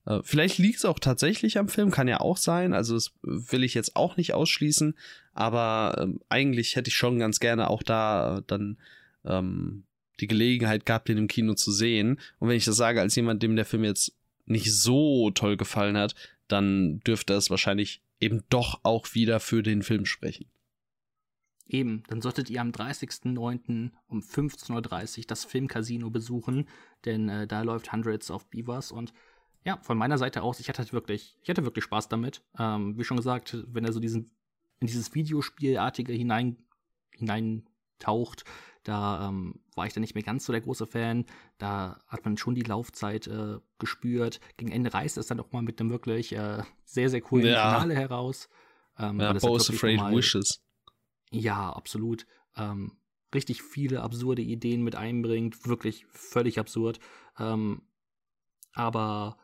äh, vielleicht liegt es auch tatsächlich am Film, kann ja auch sein. Also das will ich jetzt auch nicht ausschließen. Aber ähm, eigentlich hätte ich schon ganz gerne auch da äh, dann ähm, die Gelegenheit gehabt, den im Kino zu sehen. Und wenn ich das sage als jemand, dem der Film jetzt nicht so toll gefallen hat, dann dürfte es wahrscheinlich eben doch auch wieder für den Film sprechen.
Eben, dann solltet ihr am 30.09. um 15.30 Uhr das Filmcasino besuchen, denn äh, da läuft Hundreds of Beavers und ja, von meiner Seite aus, ich hatte halt wirklich, ich hatte wirklich Spaß damit. Ähm, wie schon gesagt, wenn er so diesen, in dieses Videospielartige hinein, hineintaucht, da ähm, war ich dann nicht mehr ganz so der große Fan. Da hat man schon die Laufzeit äh, gespürt. Gegen Ende reißt es dann auch mal mit einem wirklich äh, sehr, sehr coolen ja. Finale heraus.
Ähm, ja, Both Afraid mal, Wishes.
Ja, absolut. Ähm, richtig viele absurde Ideen mit einbringt. Wirklich völlig absurd. Ähm, aber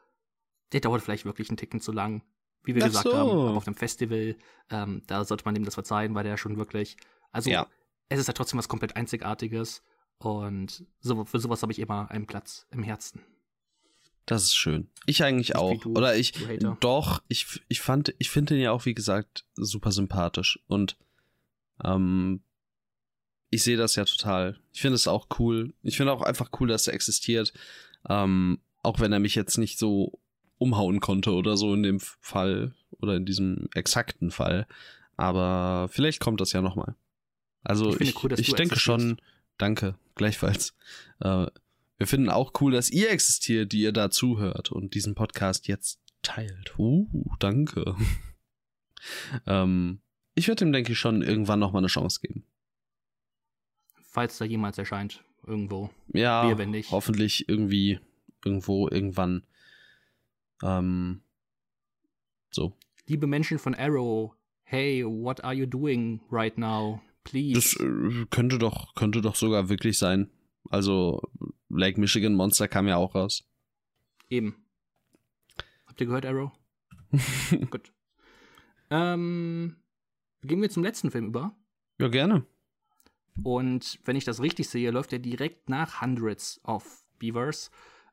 der dauert vielleicht wirklich einen Ticken zu lang. Wie wir Ach gesagt so. haben, auf dem Festival, ähm, da sollte man dem das verzeihen, weil der schon wirklich, also ja es ist ja trotzdem was komplett Einzigartiges. Und so, für sowas habe ich immer einen Platz im Herzen.
Das ist schön. Ich eigentlich Nicht auch. Du, Oder ich doch, ich, ich fand, ich finde ihn ja auch, wie gesagt, super sympathisch. Und ähm, ich sehe das ja total. Ich finde es auch cool. Ich finde auch einfach cool, dass er existiert. Ähm, auch wenn er mich jetzt nicht so umhauen konnte oder so in dem Fall oder in diesem exakten Fall. Aber vielleicht kommt das ja nochmal. Also ich, ich, cool, ich denke schon, danke, gleichfalls. Äh, wir finden auch cool, dass ihr existiert, die ihr da zuhört und diesen Podcast jetzt teilt. Uh, danke. ähm, ich werde ihm, denke ich, schon irgendwann nochmal eine Chance geben.
Falls da jemals erscheint, irgendwo.
Ja, hoffentlich irgendwie, irgendwo, irgendwann. Ähm, so.
Liebe Menschen von Arrow, hey, what are you doing right now? Please.
Das äh, könnte doch, könnte doch sogar wirklich sein. Also, Lake Michigan Monster kam ja auch raus.
Eben. Habt ihr gehört, Arrow? Gut. Ähm, gehen wir zum letzten Film über.
Ja, gerne.
Und wenn ich das richtig sehe, läuft er direkt nach Hundreds of Beavers.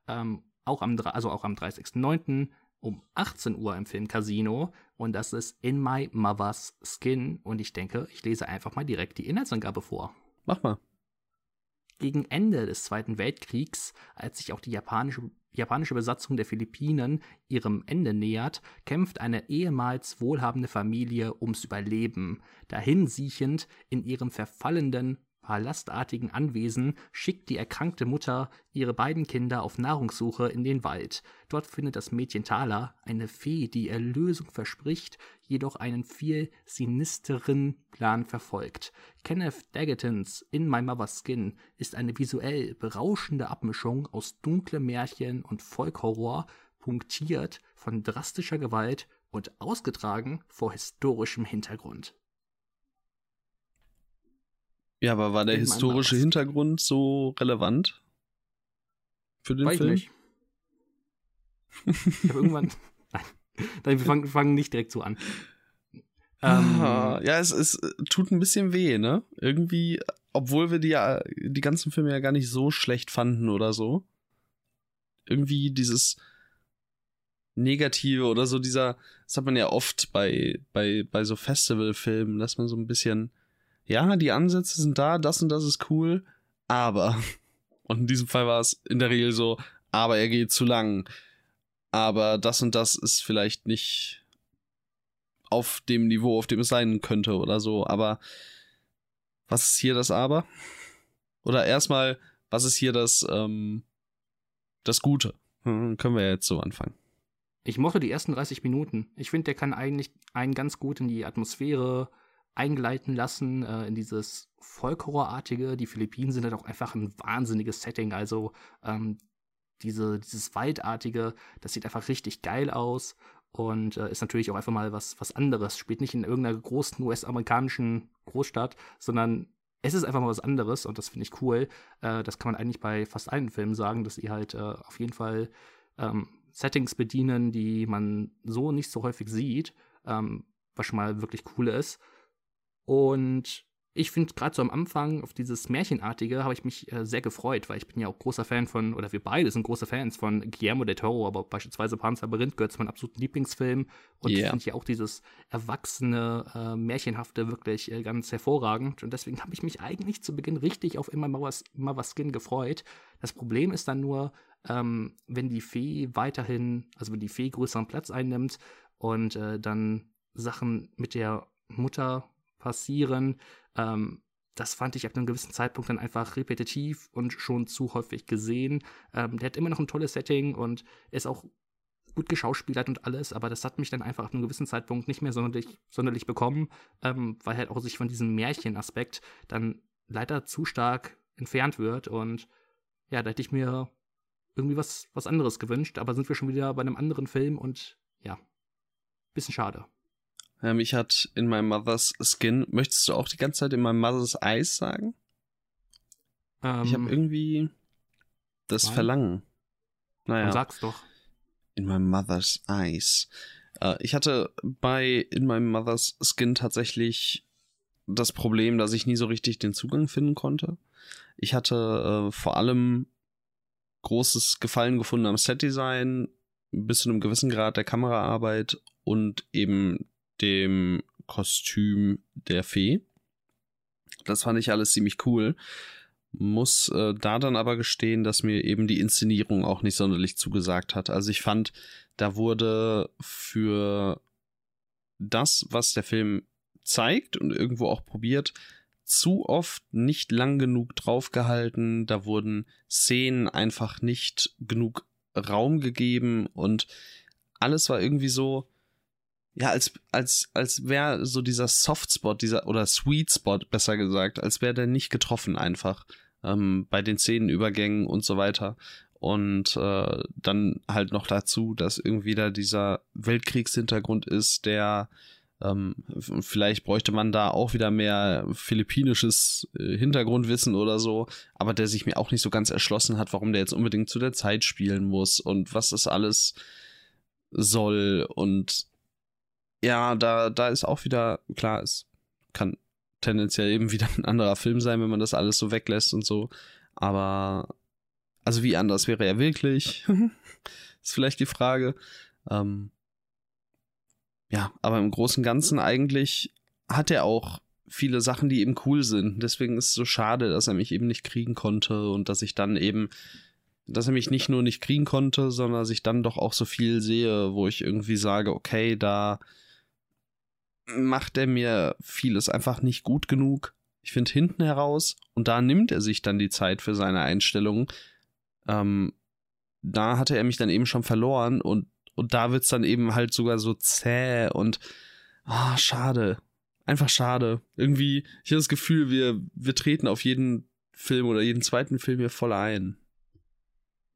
Ähm, auch am, also auch am 30.09 um 18 Uhr im Film Casino und das ist In My Mother's Skin und ich denke, ich lese einfach mal direkt die Inhaltsangabe vor.
Mach mal.
Gegen Ende des Zweiten Weltkriegs, als sich auch die japanische, japanische Besatzung der Philippinen ihrem Ende nähert, kämpft eine ehemals wohlhabende Familie ums Überleben, dahin siechend in ihrem verfallenden palastartigen Anwesen schickt die erkrankte Mutter ihre beiden Kinder auf Nahrungssuche in den Wald. Dort findet das Mädchen Thala, eine Fee, die Erlösung verspricht, jedoch einen viel sinisteren Plan verfolgt. Kenneth Daggetons In My Mother's Skin ist eine visuell berauschende Abmischung aus dunklem Märchen und Folkhorror, punktiert von drastischer Gewalt und ausgetragen vor historischem Hintergrund.
Ja, aber war der historische Hintergrund so relevant für den Weiß Film? Ich.
Ich habe irgendwann. Nein. Nein, wir fangen, fangen, nicht direkt so an.
Ah, ähm, ja, es, es tut ein bisschen weh, ne? Irgendwie, obwohl wir die, ja, die ganzen Filme ja gar nicht so schlecht fanden oder so. Irgendwie dieses Negative oder so dieser, das hat man ja oft bei, bei, bei so Festivalfilmen, dass man so ein bisschen, ja, die Ansätze sind da, das und das ist cool, aber, und in diesem Fall war es in der Regel so, aber er geht zu lang, aber das und das ist vielleicht nicht auf dem Niveau, auf dem es sein könnte oder so, aber was ist hier das Aber? Oder erstmal, was ist hier das, ähm, das Gute? Hm, können wir jetzt so anfangen.
Ich mochte die ersten 30 Minuten. Ich finde, der kann eigentlich einen ganz gut in die Atmosphäre eingleiten lassen, äh, in dieses Folkhorrorartige. Die Philippinen sind halt auch einfach ein wahnsinniges Setting. Also ähm, diese, dieses Waldartige, das sieht einfach richtig geil aus und äh, ist natürlich auch einfach mal was, was anderes. Spielt nicht in irgendeiner großen US-amerikanischen Großstadt, sondern es ist einfach mal was anderes und das finde ich cool. Äh, das kann man eigentlich bei fast allen Filmen sagen, dass sie halt äh, auf jeden Fall ähm, Settings bedienen, die man so nicht so häufig sieht, ähm, was schon mal wirklich cool ist. Und ich finde gerade so am Anfang auf dieses Märchenartige habe ich mich äh, sehr gefreut, weil ich bin ja auch großer Fan von, oder wir beide sind große Fans von Guillermo del Toro, aber beispielsweise Pan's Labyrinth gehört zu meinem absoluten Lieblingsfilm und yeah. ich finde ja auch dieses erwachsene, äh, märchenhafte wirklich äh, ganz hervorragend und deswegen habe ich mich eigentlich zu Beginn richtig auf immer mal was, immer was Skin gefreut. Das Problem ist dann nur, ähm, wenn die Fee weiterhin, also wenn die Fee größeren Platz einnimmt und äh, dann Sachen mit der Mutter passieren, ähm, das fand ich ab einem gewissen Zeitpunkt dann einfach repetitiv und schon zu häufig gesehen. Ähm, der hat immer noch ein tolles Setting und ist auch gut geschauspielert und alles, aber das hat mich dann einfach ab einem gewissen Zeitpunkt nicht mehr sonderlich, sonderlich bekommen, ähm, weil halt auch sich von diesem Märchenaspekt dann leider zu stark entfernt wird und ja, da hätte ich mir irgendwie was, was anderes gewünscht, aber sind wir schon wieder bei einem anderen Film und ja, bisschen schade.
Ja, mich hat in my mother's skin. Möchtest du auch die ganze Zeit in my mother's eyes sagen? Ähm, ich habe irgendwie das nein. Verlangen.
Naja. Dann sag's doch.
In my mother's eyes. Äh, ich hatte bei In my mother's skin tatsächlich das Problem, dass ich nie so richtig den Zugang finden konnte. Ich hatte äh, vor allem großes Gefallen gefunden am Setdesign, bis zu einem gewissen Grad der Kameraarbeit und eben dem Kostüm der Fee. Das fand ich alles ziemlich cool. Muss äh, da dann aber gestehen, dass mir eben die Inszenierung auch nicht sonderlich zugesagt hat. Also ich fand, da wurde für das, was der Film zeigt und irgendwo auch probiert, zu oft nicht lang genug draufgehalten. Da wurden Szenen einfach nicht genug Raum gegeben und alles war irgendwie so, ja, als, als, als wäre so dieser Softspot, dieser, oder Sweet Spot, besser gesagt, als wäre der nicht getroffen einfach ähm, bei den Szenenübergängen und so weiter. Und äh, dann halt noch dazu, dass irgendwie da dieser Weltkriegshintergrund ist, der ähm, vielleicht bräuchte man da auch wieder mehr philippinisches äh, Hintergrundwissen oder so, aber der sich mir auch nicht so ganz erschlossen hat, warum der jetzt unbedingt zu der Zeit spielen muss und was das alles soll und ja, da, da ist auch wieder, klar, es kann tendenziell eben wieder ein anderer Film sein, wenn man das alles so weglässt und so. Aber, also wie anders wäre er wirklich? ist vielleicht die Frage. Ähm, ja, aber im Großen und Ganzen eigentlich hat er auch viele Sachen, die eben cool sind. Deswegen ist es so schade, dass er mich eben nicht kriegen konnte und dass ich dann eben, dass er mich nicht nur nicht kriegen konnte, sondern dass ich dann doch auch so viel sehe, wo ich irgendwie sage, okay, da macht er mir vieles einfach nicht gut genug. Ich finde hinten heraus, und da nimmt er sich dann die Zeit für seine Einstellungen, ähm, da hatte er mich dann eben schon verloren und, und da es dann eben halt sogar so zäh und ah, schade. Einfach schade. Irgendwie, ich habe das Gefühl, wir, wir treten auf jeden Film oder jeden zweiten Film hier voll ein.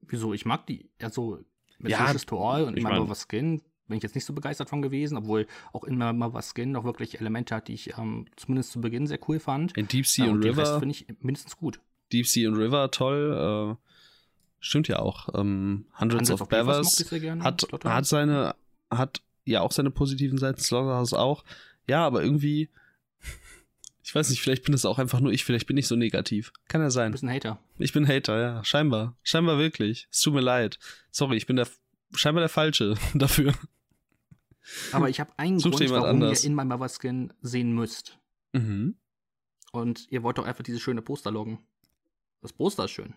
Wieso? Ich mag die, also mit ja, to All und ich meine, was Skin bin ich jetzt nicht so begeistert von gewesen, obwohl auch immer mal was Skin noch wirklich Elemente hat, die ich ähm, zumindest zu Beginn sehr cool fand.
In Deep Sea äh, und, und River
finde ich mindestens gut.
Deep Sea und River toll. Äh, stimmt ja auch. Ähm, Hundreds, Hundreds of, of Bevers hat, hat seine hat ja auch seine positiven Seiten. Slaughterhouse auch. Ja, aber irgendwie ich weiß nicht, vielleicht bin das auch einfach nur ich, vielleicht bin ich so negativ. Kann ja sein. Du
bist ein Hater.
Ich bin Hater, ja. Scheinbar. Scheinbar wirklich. Es tut mir leid. Sorry, ich bin der scheinbar der Falsche dafür.
Aber ich habe einen
Such dir
Grund, warum
anders.
ihr In My Mother's Skin sehen müsst.
Mhm.
Und ihr wollt doch einfach dieses schöne Poster loggen. Das Poster ist schön.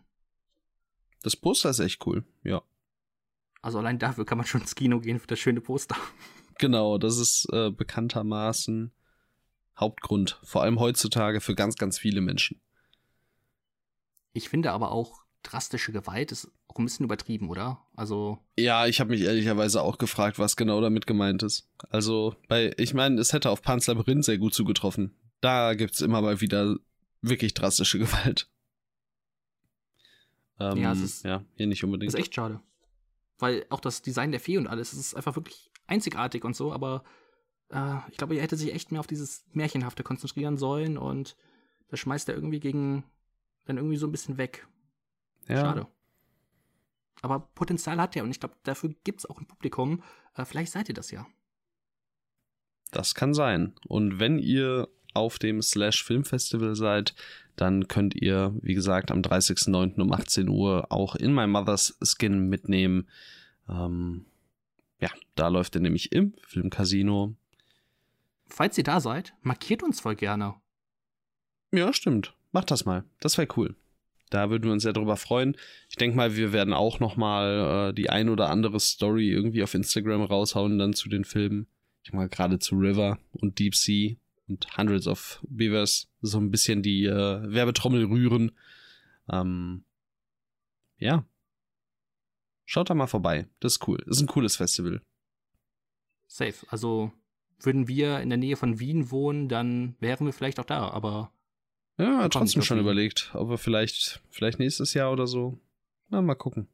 Das Poster ist echt cool, ja.
Also allein dafür kann man schon ins Kino gehen für das schöne Poster.
Genau, das ist äh, bekanntermaßen Hauptgrund, vor allem heutzutage für ganz, ganz viele Menschen.
Ich finde aber auch drastische Gewalt ist auch ein bisschen übertrieben, oder? Also
Ja, ich habe mich ehrlicherweise auch gefragt, was genau damit gemeint ist. Also, bei, ich meine, es hätte auf Pans Labyrinth sehr gut zugetroffen. Da gibt's immer mal wieder wirklich drastische Gewalt. Ähm,
Ja, es ist-
ja, hier nicht unbedingt.
ist echt schade. Weil auch das Design der Fee und alles, es ist einfach wirklich einzigartig und so, aber äh, ich glaube, er hätte sich echt mehr auf dieses Märchenhafte konzentrieren sollen und das schmeißt er irgendwie gegen dann irgendwie so ein bisschen weg.
Ja.
Schade. Aber Potenzial hat er und ich glaube, dafür gibt es auch ein Publikum. Äh, vielleicht seid ihr das ja.
Das kann sein. Und wenn ihr auf dem Slash Filmfestival seid, dann könnt ihr, wie gesagt, am 30.09. um 18 Uhr auch in My Mother's Skin mitnehmen. Ähm, ja, da läuft er nämlich im Filmcasino.
Falls ihr da seid, markiert uns voll gerne.
Ja, stimmt. Macht das mal. Das wäre cool. Da würden wir uns sehr drüber freuen. Ich denke mal, wir werden auch noch mal äh, die ein oder andere Story irgendwie auf Instagram raushauen dann zu den Filmen. Ich mal gerade zu River und Deep Sea und Hundreds of Beavers so ein bisschen die äh, Werbetrommel rühren. Ähm, ja. Schaut da mal vorbei. Das ist cool. Das ist ein cooles Festival.
Safe. Also würden wir in der Nähe von Wien wohnen, dann wären wir vielleicht auch da, aber
Ja,
Kommt
trotzdem schon überlegt, ob wir vielleicht, vielleicht nächstes Jahr oder so. Na, mal gucken,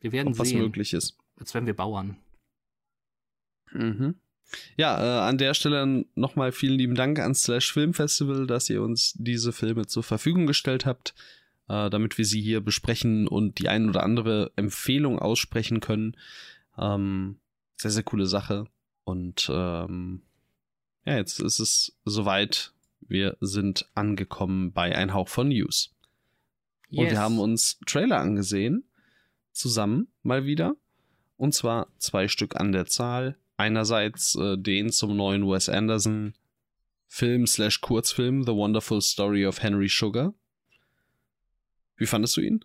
wir werden
ob was
sehen.
möglich ist.
Als wären wir Bauern.
Mhm. Ja, äh, an der Stelle nochmal vielen lieben Dank an Slash Film Festival, dass ihr uns diese Filme zur Verfügung gestellt habt, äh, damit wir sie hier besprechen und die ein oder andere Empfehlung aussprechen können. Ähm, sehr, sehr coole Sache. Und ähm, ja, jetzt ist es soweit. Wir sind angekommen bei Ein Hauch von News. Und wir haben uns Trailer angesehen. Zusammen mal wieder. Und zwar zwei Stück an der Zahl. Einerseits äh, den zum neuen Wes Anderson Film slash Kurzfilm The Wonderful Story of Henry Sugar. Wie fandest du ihn?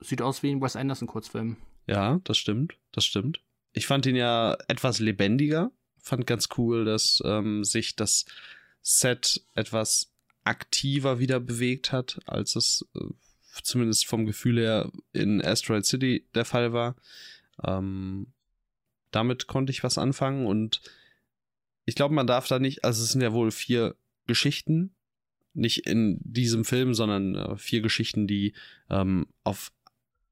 Sieht aus wie ein Wes Anderson Kurzfilm.
Ja, das stimmt, das stimmt. Ich fand ihn ja etwas lebendiger. Fand ganz cool, dass ähm, sich das Set etwas aktiver wieder bewegt hat, als es äh, zumindest vom Gefühl her in Asteroid City der Fall war. Ähm, damit konnte ich was anfangen und ich glaube, man darf da nicht, also es sind ja wohl vier Geschichten, nicht in diesem Film, sondern äh, vier Geschichten, die ähm, auf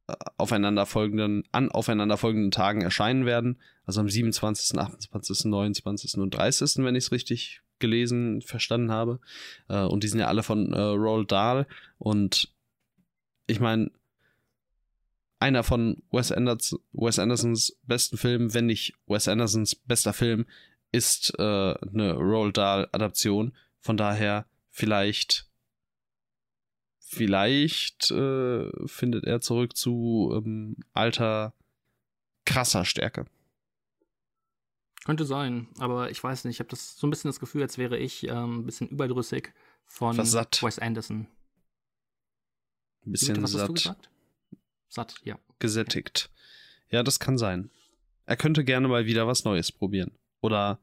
äh, aufeinanderfolgenden, an aufeinanderfolgenden Tagen erscheinen werden. Also am 27., 28., 29. und 30., wenn ich es richtig gelesen, verstanden habe. Äh, und die sind ja alle von äh, Roald Dahl. Und ich meine, einer von Wes, Anders Wes Andersons besten Filmen, wenn nicht Wes Andersons bester Film, ist äh, eine Roald Dahl-Adaption. Von daher vielleicht vielleicht äh, findet er zurück zu ähm, alter krasser Stärke.
Könnte sein, aber ich weiß nicht. Ich habe das so ein bisschen das Gefühl, als wäre ich ähm, ein bisschen überdrüssig von
satt.
Wes Anderson.
Ein bisschen
bitte, was hast du
satt,
gesagt? Satt, ja.
gesättigt. Ja, das kann sein. Er könnte gerne mal wieder was Neues probieren. Oder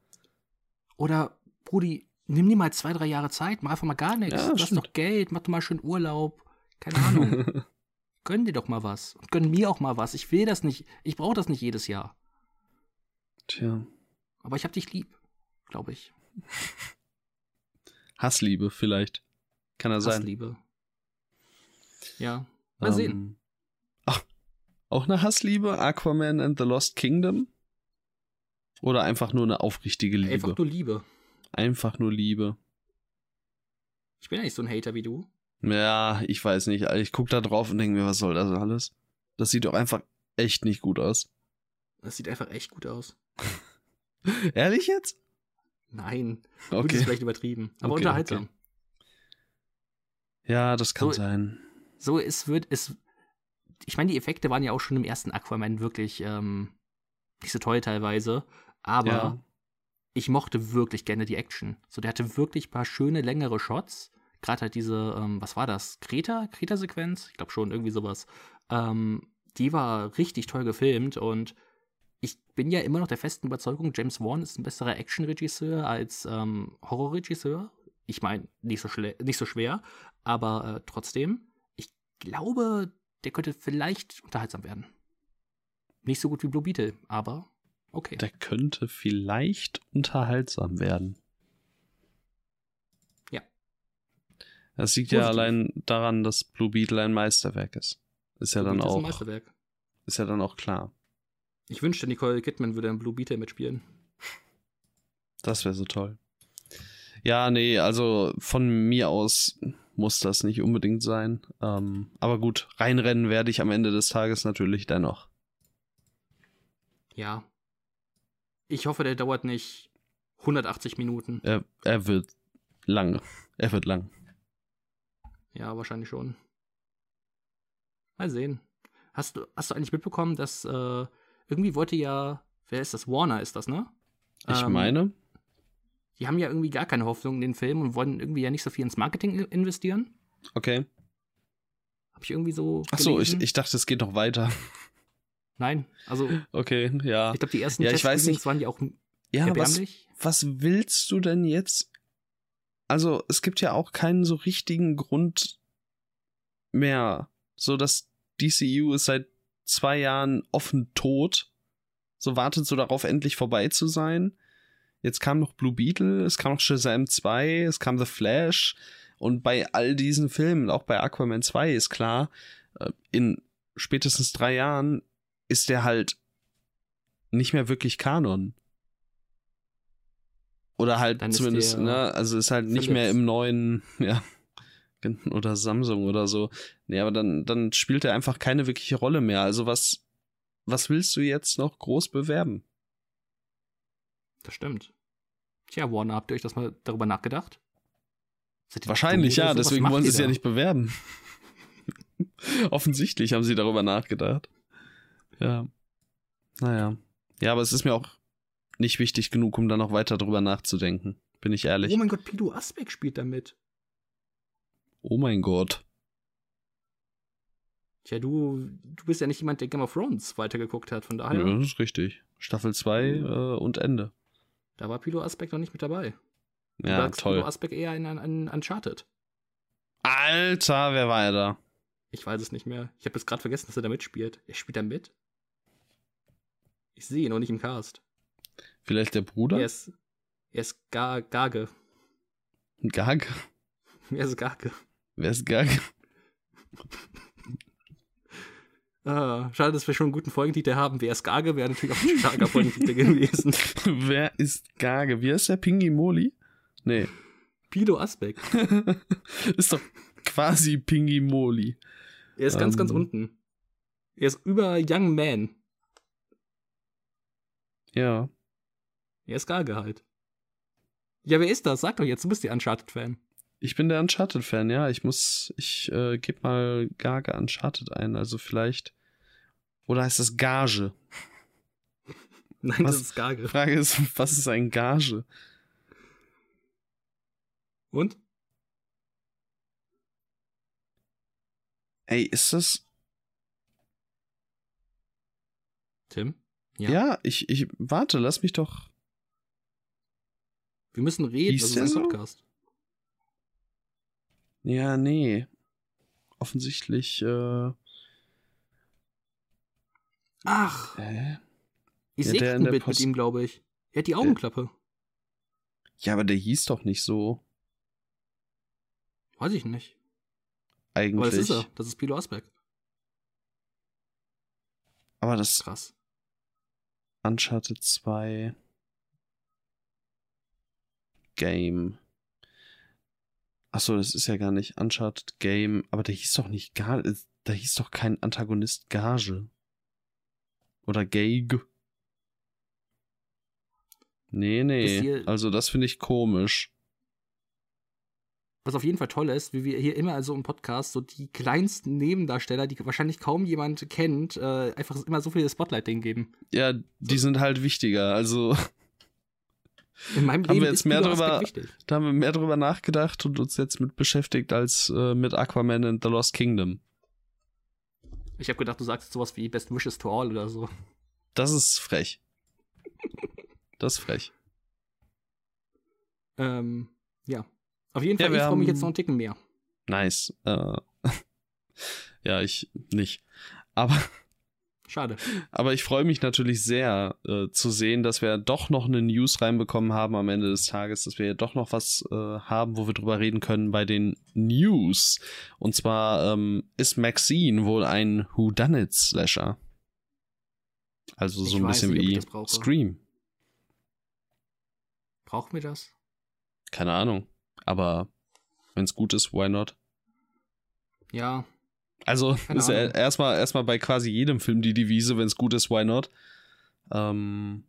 Oder, Brudi, nimm dir mal zwei, drei Jahre Zeit, mach einfach mal gar nichts.
Ja,
du hast doch Geld, mach doch mal schön Urlaub. Keine Ahnung. gönn dir doch mal was. Und gönn mir auch mal was. Ich will das nicht. Ich brauche das nicht jedes Jahr.
Tja,
Aber ich hab dich lieb, glaube ich.
Hassliebe vielleicht. Kann er sein.
Hassliebe. Ja. Mal sehen.
Ähm, Ach, auch eine Hassliebe? Aquaman and the Lost Kingdom? Oder einfach nur eine aufrichtige Liebe?
Einfach nur Liebe.
einfach nur Liebe.
Ich bin ja nicht so ein Hater wie du.
Ja, ich weiß nicht. Ich guck da drauf und denke mir, was soll das alles? Das sieht doch einfach echt nicht gut aus.
Das sieht einfach echt gut aus.
Ehrlich jetzt?
Nein. Gut ist
Okay.
vielleicht übertrieben. Aber
Okay,
unterhaltsam.
okay. Ja, das kann
So-
sein.
So, es wird, es. ich meine, die Effekte waren ja auch schon im ersten Aquaman wirklich ähm, nicht so toll teilweise, aber
Ja.
ich mochte wirklich gerne die Action. So, der hatte wirklich ein paar schöne, längere Shots. Gerade halt diese, ähm, was war das? Kreta? Kreta-Sequenz? Ich glaube schon, irgendwie sowas. Ähm, die war richtig toll gefilmt und ich bin ja immer noch der festen Überzeugung, James Wan ist ein besserer Action-Regisseur als ähm, Horror-Regisseur. Ich meine, nicht, so nicht so schwer, aber äh, trotzdem, ich glaube, der könnte vielleicht unterhaltsam werden. Nicht so gut wie Blue Beetle, aber okay.
Der könnte vielleicht unterhaltsam werden.
Ja.
Das liegt ja
Positiv.
allein daran, dass Blue Beetle ein Meisterwerk ist. Ist ja
Blue
dann
Beetle ist ein
auch,
Meisterwerk.
ist ja dann auch klar.
Ich wünschte, Nicole Kidman würde in Blue Beetle mitspielen.
Das wäre so toll. Ja, nee, also von mir aus muss das nicht unbedingt sein. Ähm, aber gut, reinrennen werde ich am Ende des Tages natürlich dennoch.
Ja. Ich hoffe, der dauert nicht 180 Minuten.
Er, er wird lang. Er wird lang.
Ja, wahrscheinlich schon. Mal sehen. Hast du, hast du eigentlich mitbekommen, dass äh, irgendwie wollte ja, wer ist das? Warner ist das, ne?
Ich
Ähm,
meine,
Die haben ja irgendwie gar keine Hoffnung in den Film und wollen irgendwie ja nicht so viel ins Marketing investieren.
okay.
Habe ich irgendwie so.
Ach so, ich, ich dachte, es geht noch weiter.
Nein, also
Okay, ja.
ich glaube, die ersten
Ja, ich weiß
Testvideos
nicht.
waren ja auch
Ja, was, was willst du denn jetzt? Also, es gibt ja auch keinen so richtigen Grund mehr. So, das DCU ist seit zwei Jahren offen tot. So wartet so darauf, endlich vorbei zu sein. Jetzt kam noch Blue Beetle, es kam noch Shazam 2, es kam The Flash. Und bei all diesen Filmen, auch bei Aquaman 2, ist klar, äh, in spätestens drei Jahren ist der halt nicht mehr wirklich Kanon. Oder halt
Dann
zumindest,
der
ne, also ist halt nicht mehr im neuen, ja, oder Samsung oder so. Nee, aber dann, dann spielt er einfach keine wirkliche Rolle mehr. Also was, was willst du jetzt noch groß bewerben?
Das stimmt. Tja, Warner, habt ihr euch das mal darüber nachgedacht?
Wahrscheinlich ja,
so?
Deswegen wollen sie es ja nicht bewerben. Offensichtlich haben sie darüber nachgedacht. Ja. Naja. Ja, aber es ist mir auch nicht wichtig genug, um da noch weiter drüber nachzudenken. Bin ich ehrlich.
Oh mein Gott, Pido Asbeck spielt damit.
Oh mein Gott.
Tja, du, du bist ja nicht jemand, der Game of Thrones weitergeguckt hat, von daher.
Ja, das ist richtig. Staffel 2 äh, und Ende.
Da war Pilo Asbeck noch nicht mit dabei. Du
Ja,
magst Pilo
toll.
Asbeck eher in, in, in Uncharted.
Alter, wer war er da?
Ich weiß es nicht mehr. Ich habe jetzt gerade vergessen, dass er da mitspielt. Er spielt da mit? Ich sehe ihn noch nicht im Cast.
Vielleicht der Bruder?
Er ist, er ist Ga Gage.
Gag?
Er ist Gage.
Wer ist Gag?
Ah, schade, dass wir schon einen guten Folgentitel haben. Wer ist Gage? Wäre natürlich auch ein starker Folgentitel gewesen.
wer ist Gage? Wie heißt der Pingi Moli? Nee.
Pilo Asbeck.
ist doch quasi Pingi Moli.
Er ist ganz, ganz
Ähm.
unten. Er ist über Young Man.
Ja.
Er ist Gage halt. Ja, wer ist das? Sag doch jetzt, du bist der Uncharted-Fan.
Ich bin der Uncharted-Fan, ja. Ich muss, ich äh, gebe mal Gage Uncharted ein, also vielleicht. Oder heißt das Gage?
Nein,
Was?
das ist Gage.
Die Frage ist, was ist ein Gage?
Und?
Ey, ist das.
Tim?
Ja, ich, ich, warte, lass mich doch.
Wir müssen reden,
Hieß
das ist ein
so? Ja, nee. Offensichtlich, äh.
Ach,
Hä?
ich
Ja,
sehe ein Bild
Post-
mit ihm, glaube ich. Er hat die Augenklappe.
Ja, aber der hieß doch nicht so.
Weiß ich nicht.
Eigentlich.
Aber das ist er. Das ist Pilo Asbeck.
Aber das
Krass.
Uncharted 2 Game. Achso, das ist ja gar nicht Uncharted Game, aber der hieß doch nicht gar, da hieß doch kein Antagonist Gage. Oder Gage. Nee, nee. Also das finde ich komisch.
was auf jeden Fall toll ist, wie wir hier immer also im Podcast so die kleinsten Nebendarsteller, die wahrscheinlich kaum jemand kennt, äh, einfach immer so viel Spotlight denen geben.
Ja, die so. sind halt wichtiger. Also
in meinem
haben Leben wir jetzt mehr drüber, da haben wir mehr drüber nachgedacht und uns jetzt mit beschäftigt als äh, mit Aquaman and the Lost Kingdom.
Ich habe gedacht, du sagst sowas wie Best Wishes to All oder so.
Das ist frech. das ist frech.
Ähm, ja. Auf jeden Fall, ja, ich freue mich jetzt noch einen Ticken mehr.
Nice. Äh, ja, ich nicht. Aber.
Schade.
Aber ich freue mich natürlich sehr äh, zu sehen, dass wir doch noch eine News reinbekommen haben am Ende des Tages, dass wir ja doch noch was äh, haben, wo wir drüber reden können bei den News. Und zwar ähm, ist Maxine wohl ein Whodunit-Slasher. Also so ich ein bisschen nicht, wie Scream.
Brauchen wir das?
Keine Ahnung. Aber wenn es gut ist, why not?
Ja.
Also ist ja erstmal erstmal bei quasi jedem Film die Devise, wenn es gut ist, why not? Ähm,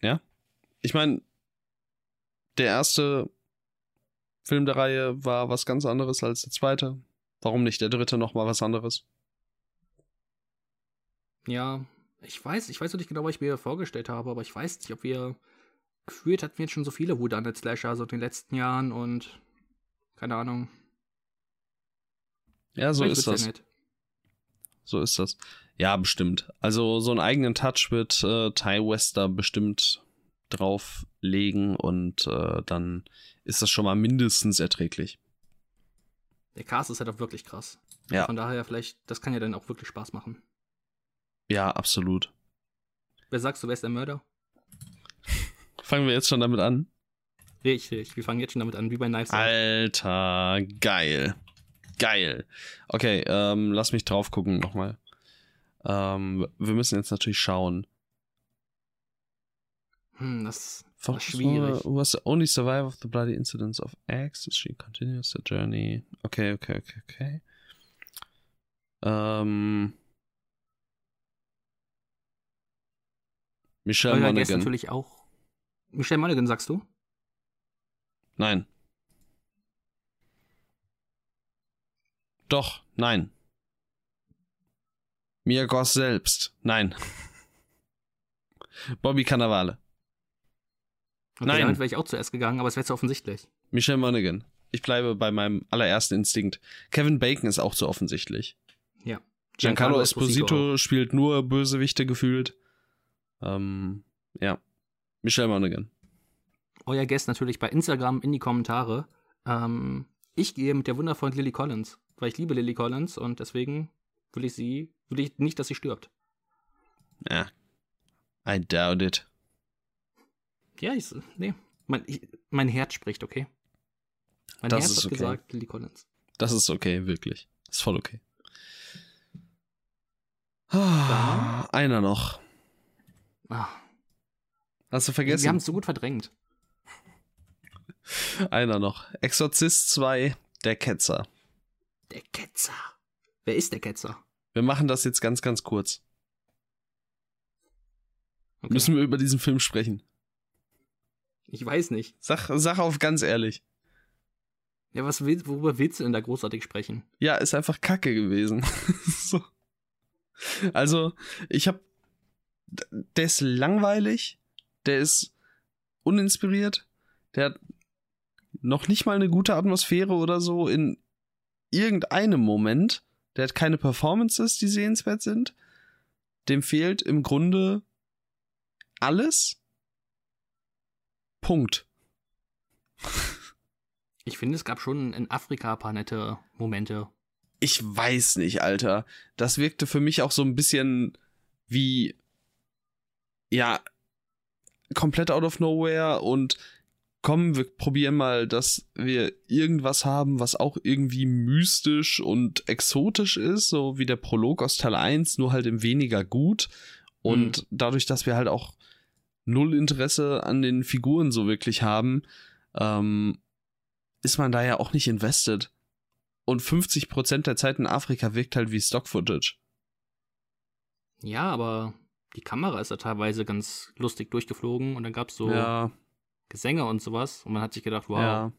ja. Ich meine, der erste Film der Reihe war was ganz anderes als der zweite. Warum nicht der dritte noch mal was anderes?
Ja, ich weiß, ich weiß noch nicht genau, was ich mir vorgestellt habe, aber ich weiß nicht, ob wir gefühlt hatten wir jetzt schon so viele Whodunit Slasher so in den letzten Jahren und keine Ahnung.
Ja, so ist das. Ja so ist das. Ja, bestimmt. Also so einen eigenen Touch wird äh, Ty Wester bestimmt drauflegen und äh, dann ist das schon mal mindestens erträglich.
Der Cast ist halt auch wirklich krass.
Ja.
Von daher vielleicht, das kann ja dann auch wirklich Spaß machen.
Ja, absolut.
Wer sagst du, wer ist der Mörder?
Fangen wir jetzt schon damit an?
Richtig, wir fangen jetzt schon damit an, wie bei Knives.
Alter, geil. Geil. Okay, ähm, lass mich drauf gucken nochmal. Ähm, wir müssen jetzt natürlich schauen.
Hm, das ist schwierig.
Who was the only survivor of the bloody incidents of X? She continues the journey. Okay, okay, okay, okay. Ähm. Michelle Monaghan.
natürlich auch Michelle Monaghan, sagst du?
Nein. Doch, nein. Mia Goss selbst. Nein. Bobby Cannavale.
Okay, nein. Damit wäre ich auch zuerst gegangen, aber es wäre zu offensichtlich.
Michelle Monaghan. Ich bleibe bei meinem allerersten Instinkt. Kevin Bacon ist auch zu offensichtlich.
Ja.
Giancarlo, Giancarlo Esposito, Esposito spielt nur Bösewichte gefühlt. Ähm, ja. Michelle Monaghan.
Euer Guest natürlich bei Instagram in die Kommentare. Ähm, ich gehe mit der wundervollen Lily Collins, weil ich liebe Lily Collins und deswegen will ich sie, will ich nicht, dass sie stirbt.
Ja. I doubt it.
Ja, ich, nee. Mein, ich, mein Herz spricht, okay? Mein
das
Herz
hat okay.
gesagt, Lily Collins.
Das ist okay, wirklich. Ist voll okay.
Ah,
einer noch.
Ah,
Hast du vergessen?
Wir haben es so gut verdrängt.
Einer noch. Exorzist 2, der Ketzer.
Der Ketzer. Wer ist der Ketzer?
Wir machen das jetzt ganz, ganz kurz. Okay. Müssen wir über diesen Film sprechen?
Ich weiß nicht.
Sag, sag auf ganz ehrlich.
Ja, was will, worüber willst du denn da großartig sprechen?
Ja, ist einfach Kacke gewesen. so. Also, ich hab. Der ist langweilig der ist uninspiriert, der hat noch nicht mal eine gute Atmosphäre oder so in irgendeinem Moment. Der hat keine Performances, die sehenswert sind. Dem fehlt im Grunde alles. Punkt.
Ich finde, es gab schon in Afrika ein paar nette Momente.
Ich weiß nicht, Alter. Das wirkte für mich auch so ein bisschen wie, ja, komplett out of nowhere und komm, wir probieren mal, dass wir irgendwas haben, was auch irgendwie mystisch und exotisch ist, so wie der Prolog aus Teil 1, nur halt im weniger gut. Und mhm. dadurch, dass wir halt auch null Interesse an den Figuren so wirklich haben, ähm, ist man da ja auch nicht invested. Und 50% der Zeit in Afrika wirkt halt wie Stock-Footage.
Ja, aber die Kamera ist da teilweise ganz lustig durchgeflogen und dann gab es so
ja.
Gesänge und sowas und man hat sich gedacht, wow.
Ja.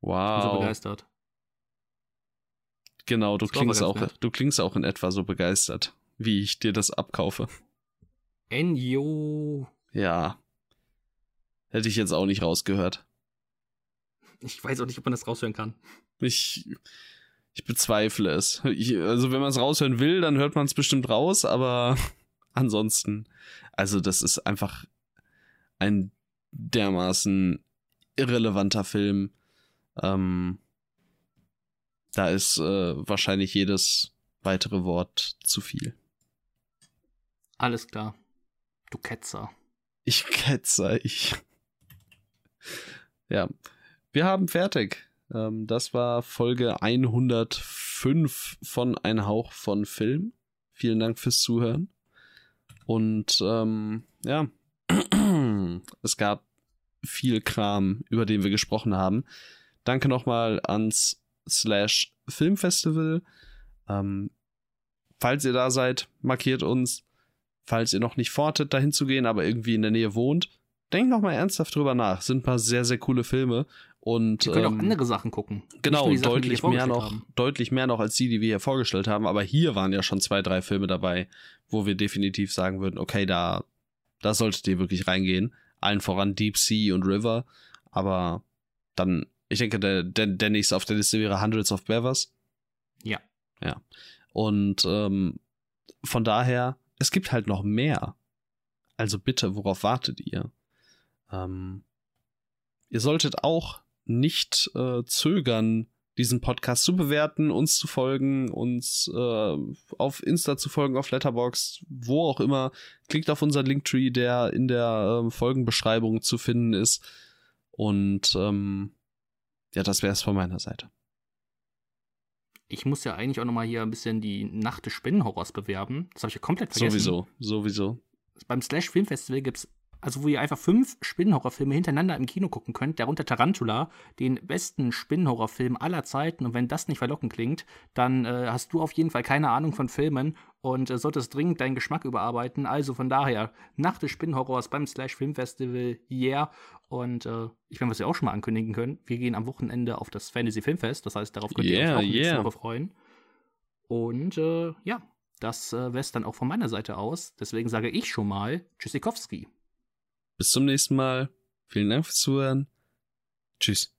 Wow.
Ich bin so begeistert.
Genau, du
Das
klingst auch,
nett.
du klingst auch in etwa so begeistert, wie ich dir das abkaufe.
Enyo.
Ja. Hätte ich jetzt auch nicht rausgehört.
Ich weiß auch nicht, ob man das raushören kann.
Ich, ich bezweifle es. Ich, also, wenn man es raushören will, dann hört man es bestimmt raus, aber ansonsten, also, das ist einfach ein dermaßen irrelevanter Film. Ähm, da ist äh, wahrscheinlich jedes weitere Wort zu viel.
Alles klar. Du Ketzer.
Ich ketzer, ich. Ja, wir haben fertig. Ähm, das war Folge 105 von Ein Hauch von Film. Vielen Dank fürs Zuhören. Und ähm, ja, es gab viel Kram, über den wir gesprochen haben. Danke nochmal ans Slash Filmfestival. Ähm, falls ihr da seid, markiert uns. Falls ihr noch nicht vorhatet, dahin zu gehen, aber irgendwie in der Nähe wohnt, denkt noch mal ernsthaft drüber nach. Sind ein paar sehr, sehr coole Filme. Und
Wir können
ähm,
auch andere Sachen gucken.
Genau,
Sachen,
deutlich mehr noch,
haben.
deutlich mehr noch als die, die wir hier vorgestellt haben. Aber hier waren ja schon zwei, drei Filme dabei, wo wir definitiv sagen würden, okay, da, da solltet ihr wirklich reingehen. Allen voran Deep Sea und River. Aber dann, ich denke, der, der, der nächste auf der Liste wäre Hundreds of Beavers.
Ja.
Ja. Und ähm, von daher, es gibt halt noch mehr. Also bitte, worauf wartet ihr? Ähm, ihr solltet auch nicht äh, zögern, diesen Podcast zu bewerten, uns zu folgen, uns äh, auf Insta zu folgen, auf Letterboxd, wo auch immer. Klickt auf unseren Linktree, der in der ähm, Folgenbeschreibung zu finden ist. Und ähm, ja, das wäre es von meiner Seite.
Ich muss ja eigentlich auch nochmal hier ein bisschen die Nacht des Spinnenhorrors bewerben. Das habe ich ja komplett vergessen.
Sowieso, sowieso.
Beim Slash Filmfestival gibt's also wo ihr einfach fünf Spinnenhorrorfilme hintereinander im Kino gucken könnt, darunter Tarantula, den besten Spinnenhorrorfilm aller Zeiten. Und wenn das nicht verlockend klingt, dann äh, hast du auf jeden Fall keine Ahnung von Filmen und äh, solltest dringend deinen Geschmack überarbeiten. Also von daher, Nacht des Spinnenhorrors beim Slash Filmfestival, yeah. Und äh, ich meine, was wir auch schon mal ankündigen können, wir gehen am Wochenende auf das Fantasy Filmfest. Das heißt, darauf könnt ihr
Yeah,
euch auch
yeah.
Woche freuen. Und äh, ja, das äh, wäre es dann auch von meiner Seite aus. Deswegen sage ich schon mal Tschüssikowski.
Bis zum nächsten Mal. Vielen Dank fürs Zuhören. Tschüss.